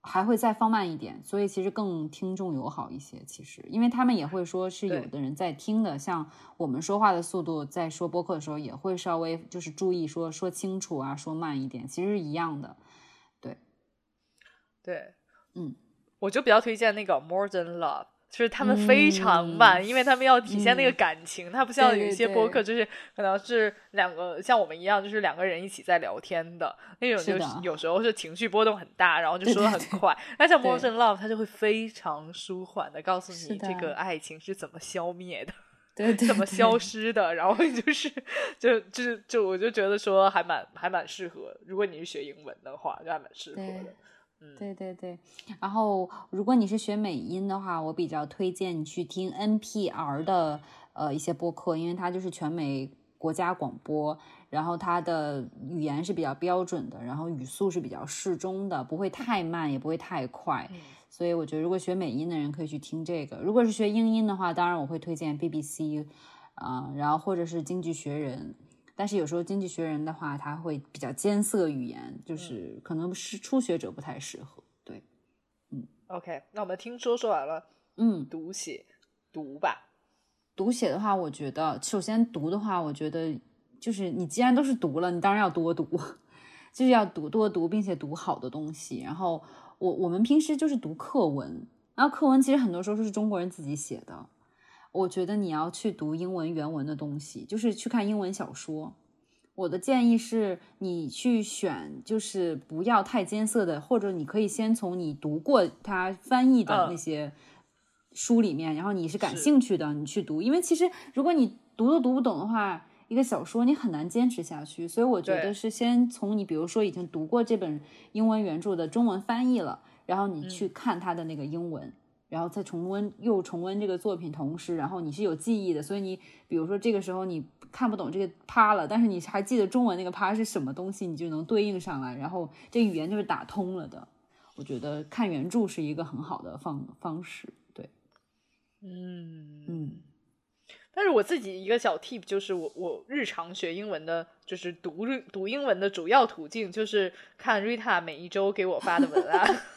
还会再放慢一点，所以其实更听众友好一些。其实，因为他们也会说是有的人在听的，像我们说话的速度，在说播客的时候也会稍微就是注意说说清楚啊，说慢一点，其实是一样的。对，对，嗯，我就比较推荐那个 More Than Love。就是他们非常慢，因为他们要体现那个感情，他不像有一些播客，就是可能是两个像我们一样，就是两个人一起在聊天的那种，就是有时候是情绪波动很大，然后就说的很快。那像《More Than Love》，它就会非常舒缓的告诉你这个爱情是怎么消灭的，对，怎么消失的，然后就是就就是就我就觉得说还蛮还蛮适合，如果你是学英文的话，就还蛮适合的。对对对，然后如果你是学美音的话，我比较推荐你去听 NPR 的呃一些播客，因为它就是全美国家广播，然后它的语言是比较标准的，然后语速是比较适中的，不会太慢，也不会太快，所以我觉得如果学美音的人可以去听这个。如果是学英音的话，当然我会推荐 BBC 啊，然后或者是经济学人。但是有时候经济学人的话，他会比较艰涩语言，就是可能是初学者不太适合。对，嗯，OK，那我们听说说完了，嗯，读写读吧。读写的话，我觉得首先读的话，我觉得就是你既然都是读了，你当然要多读，就是要读多读，并且读好的东西。然后我我们平时就是读课文，然后课文其实很多时候是中国人自己写的。我觉得你要去读英文原文的东西，就是去看英文小说。我的建议是你去选，就是不要太艰涩的，或者你可以先从你读过它翻译的那些书里面，然后你是感兴趣的，你去读。因为其实如果你读都读不懂的话，一个小说你很难坚持下去。所以我觉得是先从你，比如说已经读过这本英文原著的中文翻译了，然后你去看它的那个英文。然后再重温又重温这个作品，同时，然后你是有记忆的，所以你比如说这个时候你看不懂这个趴了，但是你还记得中文那个趴是什么东西，你就能对应上来，然后这语言就是打通了的。我觉得看原著是一个很好的方方式，对，嗯嗯。但是我自己一个小 tip 就是我我日常学英文的，就是读读英文的主要途径就是看 Rita 每一周给我发的文案。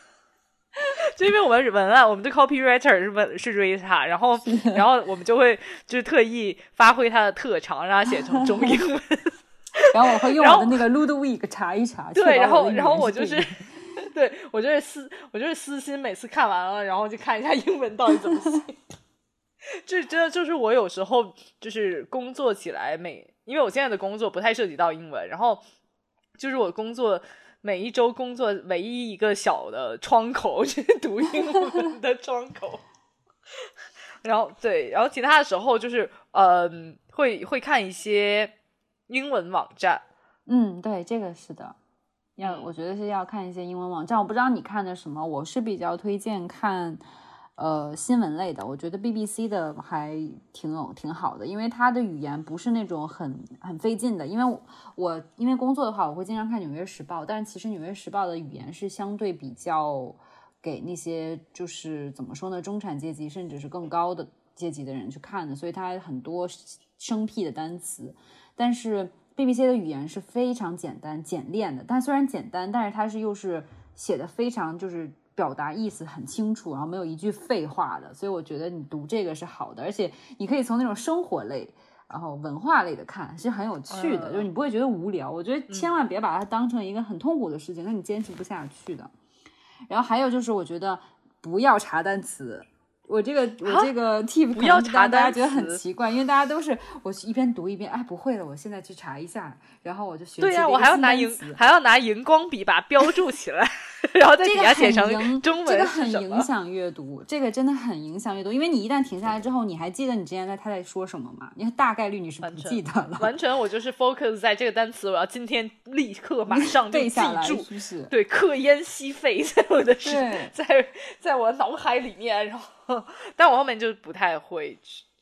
就因为我们文案，我们的 copywriter 是文是 Rita，然后然后我们就会就是特意发挥他的特长，让他写成中英文。然后我会用我的那个 Ludwig 查一查。对，然后然后我就是，对我就是私我就是私心，每次看完了，然后就看一下英文到底怎么写。这真的就是我有时候就是工作起来每，因为我现在的工作不太涉及到英文，然后就是我工作。每一周工作唯一一个小的窗口 就是读英文的窗口，然后对，然后其他的时候就是嗯，会会看一些英文网站。嗯，对，这个是的，要我觉得是要看一些英文网站。我不知道你看的什么，我是比较推荐看。呃，新闻类的，我觉得 BBC 的还挺有挺好的，因为它的语言不是那种很很费劲的。因为我因为工作的话，我会经常看《纽约时报》，但是其实《纽约时报》的语言是相对比较给那些就是怎么说呢，中产阶级甚至是更高的阶级的人去看的，所以它很多生僻的单词。但是 BBC 的语言是非常简单简练的，但虽然简单，但是它是又是写的非常就是。表达意思很清楚，然后没有一句废话的，所以我觉得你读这个是好的，而且你可以从那种生活类，然后文化类的看，是很有趣的，就是你不会觉得无聊。我觉得千万别把它当成一个很痛苦的事情，那你坚持不下去的。然后还有就是，我觉得不要查单词。我这个我这个 tip 不要查，大家觉得很奇怪，因为大家都是我一边读一边，哎，不会了，我现在去查一下，然后我就学。对呀，我还要拿荧还要拿荧光笔把它标注起来，然后在底下写成中文。这个很影响阅读，这个真的很影响阅读，因为你一旦停下来之后，你还记得你之前在他在说什么吗？你大概率你是不记得了。完全，我就是 focus 在这个单词，我要今天立刻马上背下来，是对，刻烟吸肺在我的是在在我脑海里面，然后。但我后面就不太会，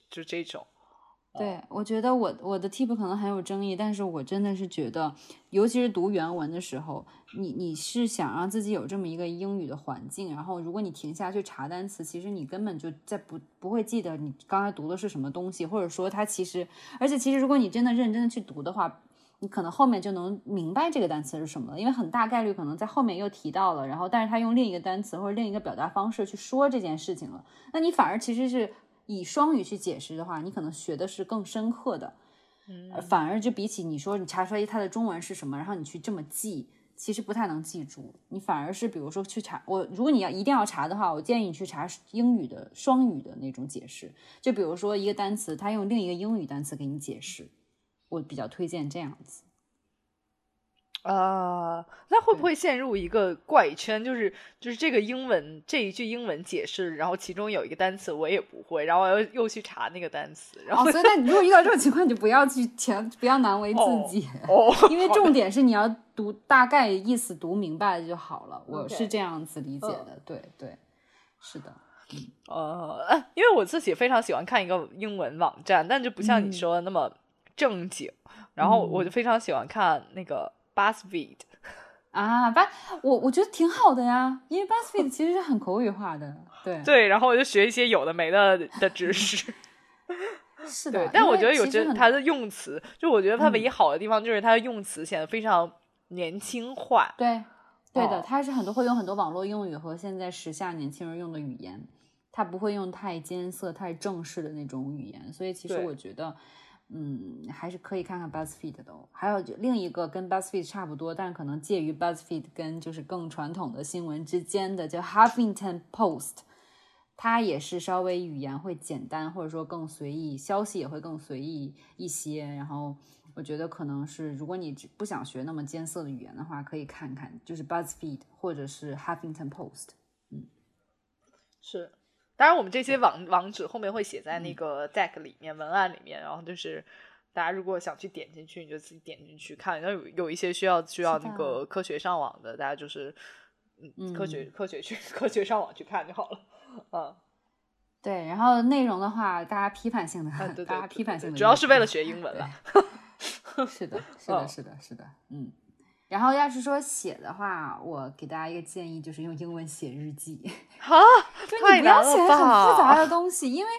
就这种。对，我觉得我我的 tip 可能很有争议，但是我真的是觉得，尤其是读原文的时候，你你是想让自己有这么一个英语的环境，然后如果你停下去查单词，其实你根本就在不不会记得你刚才读的是什么东西，或者说它其实，而且其实如果你真的认真的去读的话。你可能后面就能明白这个单词是什么了，因为很大概率可能在后面又提到了，然后但是他用另一个单词或者另一个表达方式去说这件事情了，那你反而其实是以双语去解释的话，你可能学的是更深刻的，嗯，反而就比起你说你查出来它的中文是什么，然后你去这么记。其实不太能记住，你反而是比如说去查我，如果你要一定要查的话，我建议你去查英语的双语的那种解释。就比如说一个单词，他用另一个英语单词给你解释，我比较推荐这样子。啊，那会不会陷入一个怪圈？就是就是这个英文这一句英文解释，然后其中有一个单词我也不会，然后我又又去查那个单词。然后，所以那你如果遇到这种情况，你就不要去填，不要难为自己。哦，因为重点是你要读大概意思读明白就好了。我是这样子理解的，对对，是的。呃，因为我自己非常喜欢看一个英文网站，但就不像你说的那么正经。然后我就非常喜欢看那个。Buzzfeed 啊，巴我我觉得挺好的呀，因为 Buzzfeed 其实是很口语化的，对对，然后我就学一些有的没的的知识，是的。但我觉得有些它的用词，就我觉得它唯一好的地方就是它的用词显得非常年轻化。对，对的，它是很多会用很多网络用语和现在时下年轻人用的语言，它不会用太艰涩、太正式的那种语言，所以其实我觉得。嗯，还是可以看看 Buzzfeed 的。还有就另一个跟 Buzzfeed 差不多，但可能介于 Buzzfeed 跟就是更传统的新闻之间的，叫 Huffington Post。它也是稍微语言会简单，或者说更随意，消息也会更随意一些。然后我觉得可能是，如果你不想学那么艰涩的语言的话，可以看看就是 Buzzfeed 或者是 Huffington Post。嗯，是。当然，我们这些网网址后面会写在那个 deck 里面文案里面，然后就是大家如果想去点进去，你就自己点进去看。然后有有一些需要需要那个科学上网的，大家就是嗯科学科学去 科学上网去看就好了。嗯，对。然后内容的话，大家批判性的，大家批判性的，主要是为了学英文了。是的，是的，是的，是的，嗯。然后要是说写的话，我给大家一个建议，就是用英文写日记。啊，就你不要写很复杂的东西，因为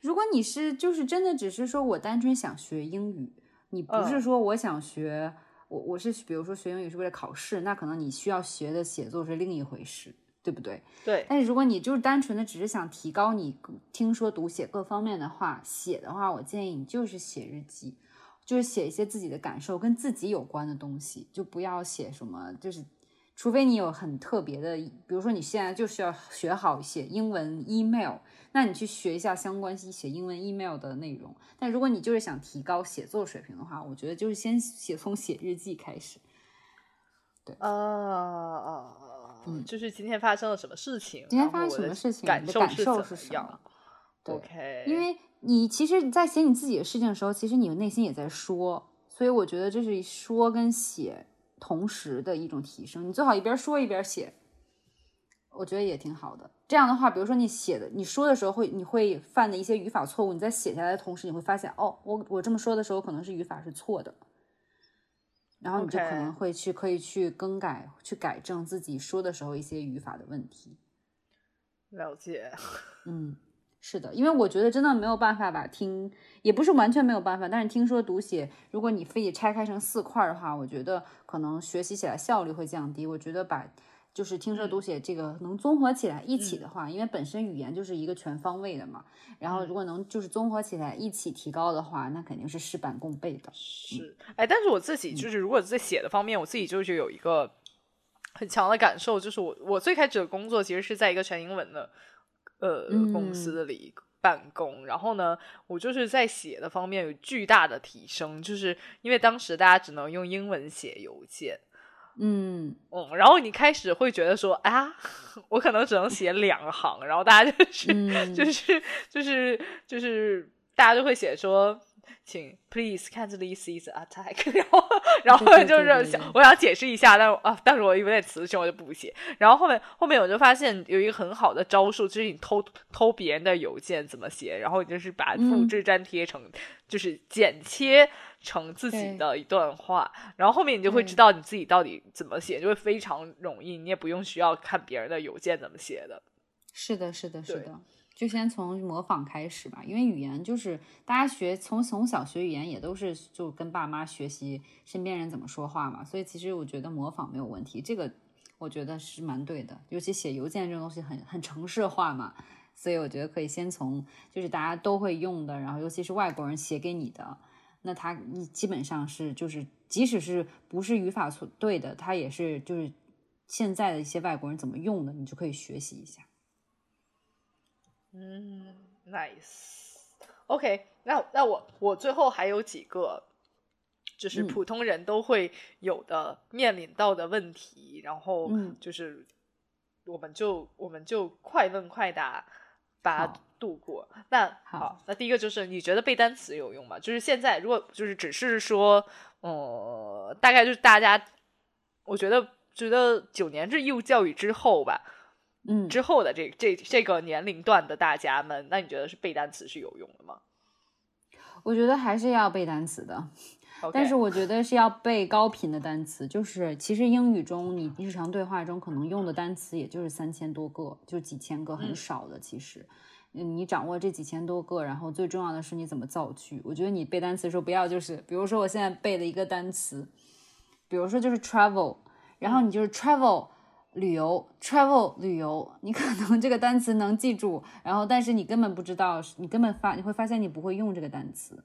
如果你是就是真的只是说我单纯想学英语，你不是说我想学我我是比如说学英语是为了考试，那可能你需要学的写作是另一回事，对不对？对。但是如果你就是单纯的只是想提高你听说读写各方面的话，写的话，我建议你就是写日记。就是写一些自己的感受，跟自己有关的东西，就不要写什么，就是除非你有很特别的，比如说你现在就需要学好写英文 email，那你去学一下相关写英文 email 的内容。但如果你就是想提高写作水平的话，我觉得就是先写从写日记开始。对，啊啊，嗯，就是今天发生了什么事情，今天发生什么事情，感受是怎么样？OK，因为。你其实你，在写你自己的事情的时候，其实你内心也在说，所以我觉得这是说跟写同时的一种提升。你最好一边说一边写，我觉得也挺好的。这样的话，比如说你写的、你说的时候会你会犯的一些语法错误，你在写下来的同时，你会发现，哦，我我这么说的时候可能是语法是错的，然后你就可能会去可以去更改、去改正自己说的时候一些语法的问题。了解，嗯。是的，因为我觉得真的没有办法把听，也不是完全没有办法，但是听说读写，如果你非得拆开成四块的话，我觉得可能学习起来效率会降低。我觉得把就是听说读写这个能综合起来一起的话，因为本身语言就是一个全方位的嘛，然后如果能就是综合起来一起提高的话，那肯定是事半功倍的。是，哎，但是我自己就是如果在写的方面，我自己就是有一个很强的感受，就是我我最开始的工作其实是在一个全英文的。呃，公司里办公，然后呢，我就是在写的方面有巨大的提升，就是因为当时大家只能用英文写邮件，嗯。嗯，然后你开始会觉得说，啊，我可能只能写两行，然后大家就 是就是就是就是大家就会写说。请 please kindly cease attack，然后然后就是想我想解释一下，但啊，但是我有点词穷，我就不写。然后后面后面我就发现有一个很好的招数，就是你偷偷别人的邮件怎么写，然后你就是把复制粘贴成，就是剪切成自己的一段话，然后后面你就会知道你自己到底怎么写，就会非常容易，你也不用需要看别人的邮件怎么写的。是的，是的，是的。就先从模仿开始吧，因为语言就是大家学从从小学语言也都是就跟爸妈学习身边人怎么说话嘛，所以其实我觉得模仿没有问题，这个我觉得是蛮对的。尤其写邮件这种东西很很城市化嘛，所以我觉得可以先从就是大家都会用的，然后尤其是外国人写给你的，那他你基本上是就是即使是不是语法错对的，他也是就是现在的一些外国人怎么用的，你就可以学习一下。嗯，nice，OK，那那我我最后还有几个，就是普通人都会有的面临到的问题，然后就是我们就我们就快问快答把它度过。那好，那第一个就是你觉得背单词有用吗？就是现在如果就是只是说，呃，大概就是大家，我觉得觉得九年制义务教育之后吧。嗯，之后的这这这个年龄段的大家们，那你觉得是背单词是有用的吗？我觉得还是要背单词的，但是我觉得是要背高频的单词。就是其实英语中你日常对话中可能用的单词也就是三千多个，就几千个，很少的。其实，嗯你掌握这几千多个，然后最重要的是你怎么造句。我觉得你背单词的时候不要就是，比如说我现在背了一个单词，比如说就是 travel，然后你就是 travel。旅游，travel 旅游，你可能这个单词能记住，然后但是你根本不知道，你根本发你会发现你不会用这个单词，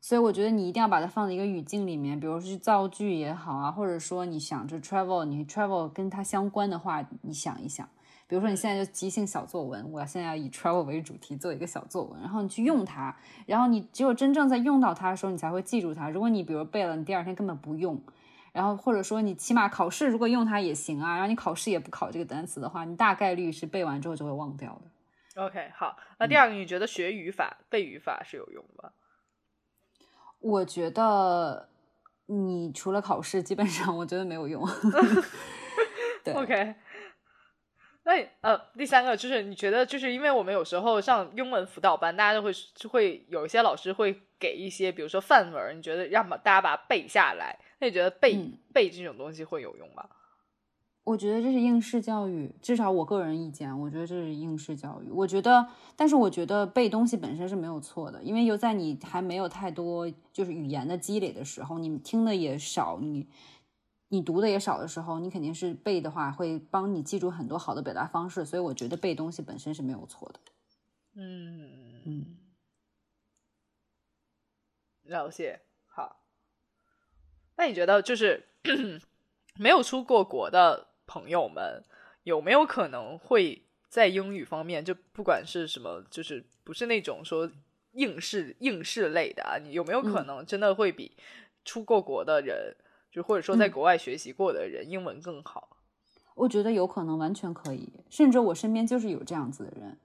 所以我觉得你一定要把它放在一个语境里面，比如说去造句也好啊，或者说你想着 travel，你 travel 跟它相关的话，你想一想，比如说你现在就即兴小作文，我现在要以 travel 为主题做一个小作文，然后你去用它，然后你只有真正在用到它的时候，你才会记住它。如果你比如背了，你第二天根本不用。然后或者说你起码考试如果用它也行啊，然后你考试也不考这个单词的话，你大概率是背完之后就会忘掉的。OK，好，那第二个你觉得学语法背语法是有用吗？我觉得你除了考试，基本上我觉得没有用。对，OK。那呃，第三个就是你觉得，就是因为我们有时候上英文辅导班，大家都会就会有一些老师会给一些，比如说范文，你觉得让把大家把它背下来。那你觉得背背这种东西会有用吗？我觉得这是应试教育，至少我个人意见，我觉得这是应试教育。我觉得，但是我觉得背东西本身是没有错的，因为有在你还没有太多就是语言的积累的时候，你听的也少，你你读的也少的时候，你肯定是背的话会帮你记住很多好的表达方式，所以我觉得背东西本身是没有错的。嗯嗯，了解。那你觉得，就是 没有出过国的朋友们，有没有可能会在英语方面，就不管是什么，就是不是那种说应试应试类的啊？你有没有可能真的会比出过国的人，就或者说在国外学习过的人，英文更好？我觉得有可能，完全可以，甚至我身边就是有这样子的人。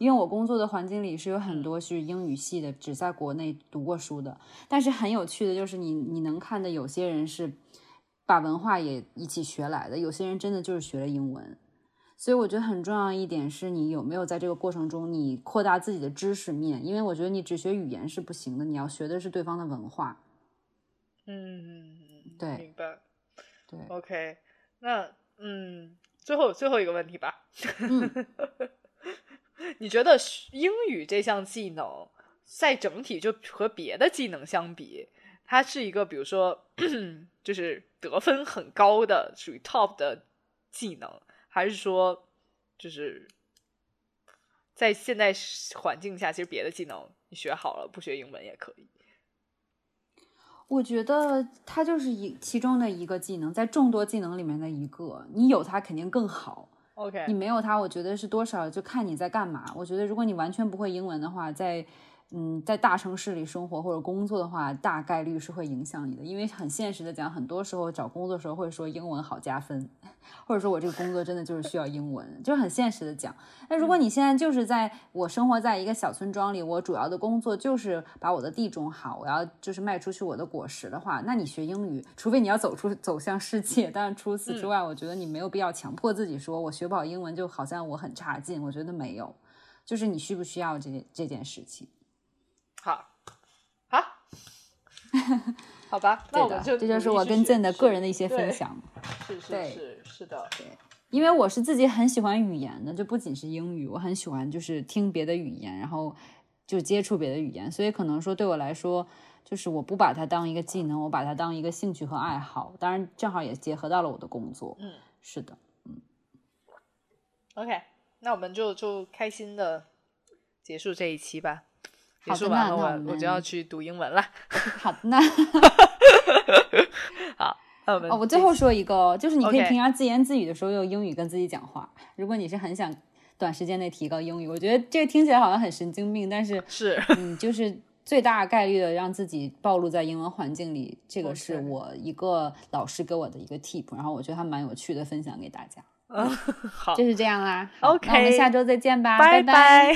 因为我工作的环境里是有很多是英语系的，只在国内读过书的。但是很有趣的就是，你你能看的有些人是把文化也一起学来的，有些人真的就是学了英文。所以我觉得很重要一点是你有没有在这个过程中你扩大自己的知识面，因为我觉得你只学语言是不行的，你要学的是对方的文化。嗯，对，明白。对，OK，那嗯，最后最后一个问题吧。你觉得英语这项技能在整体就和别的技能相比，它是一个比如说 就是得分很高的属于 top 的技能，还是说就是在现在环境下，其实别的技能你学好了不学英文也可以？我觉得它就是一其中的一个技能，在众多技能里面的一个，你有它肯定更好。OK，你没有它，我觉得是多少就看你在干嘛。我觉得如果你完全不会英文的话，在。嗯，在大城市里生活或者工作的话，大概率是会影响你的，因为很现实的讲，很多时候找工作的时候会说英文好加分，或者说我这个工作真的就是需要英文，就很现实的讲。那如果你现在就是在我生活在一个小村庄里，我主要的工作就是把我的地种好，我要就是卖出去我的果实的话，那你学英语，除非你要走出走向世界，但是除此之外，我觉得你没有必要强迫自己说我学不好英文就好像我很差劲，我觉得没有，就是你需不需要这件这件事情。好，好，好吧，那我们就这就是我跟 Zen 的个人的一些分享。是是是是的。对因为我是自己很喜欢语言的，就不仅是英语，我很喜欢就是听别的语言，然后就接触别的语言，所以可能说对我来说，就是我不把它当一个技能，我把它当一个兴趣和爱好。当然，正好也结合到了我的工作。嗯，是的。嗯 OK，那我们就就开心的结束这一期吧。结好的束完了，我我我就要去读英文了。好的，那 好，那我们哦，我最后说一个，就是你可以平常自言自语的时候用英语跟自己讲话。如果你是很想短时间内提高英语，我觉得这个听起来好像很神经病，但是是嗯就是最大概率的让自己暴露在英文环境里，这个是我一个老师给我的一个 tip，然后我觉得还蛮有趣的，分享给大家。嗯，好，就是这样啦。OK 那我们下周再见吧，拜拜。拜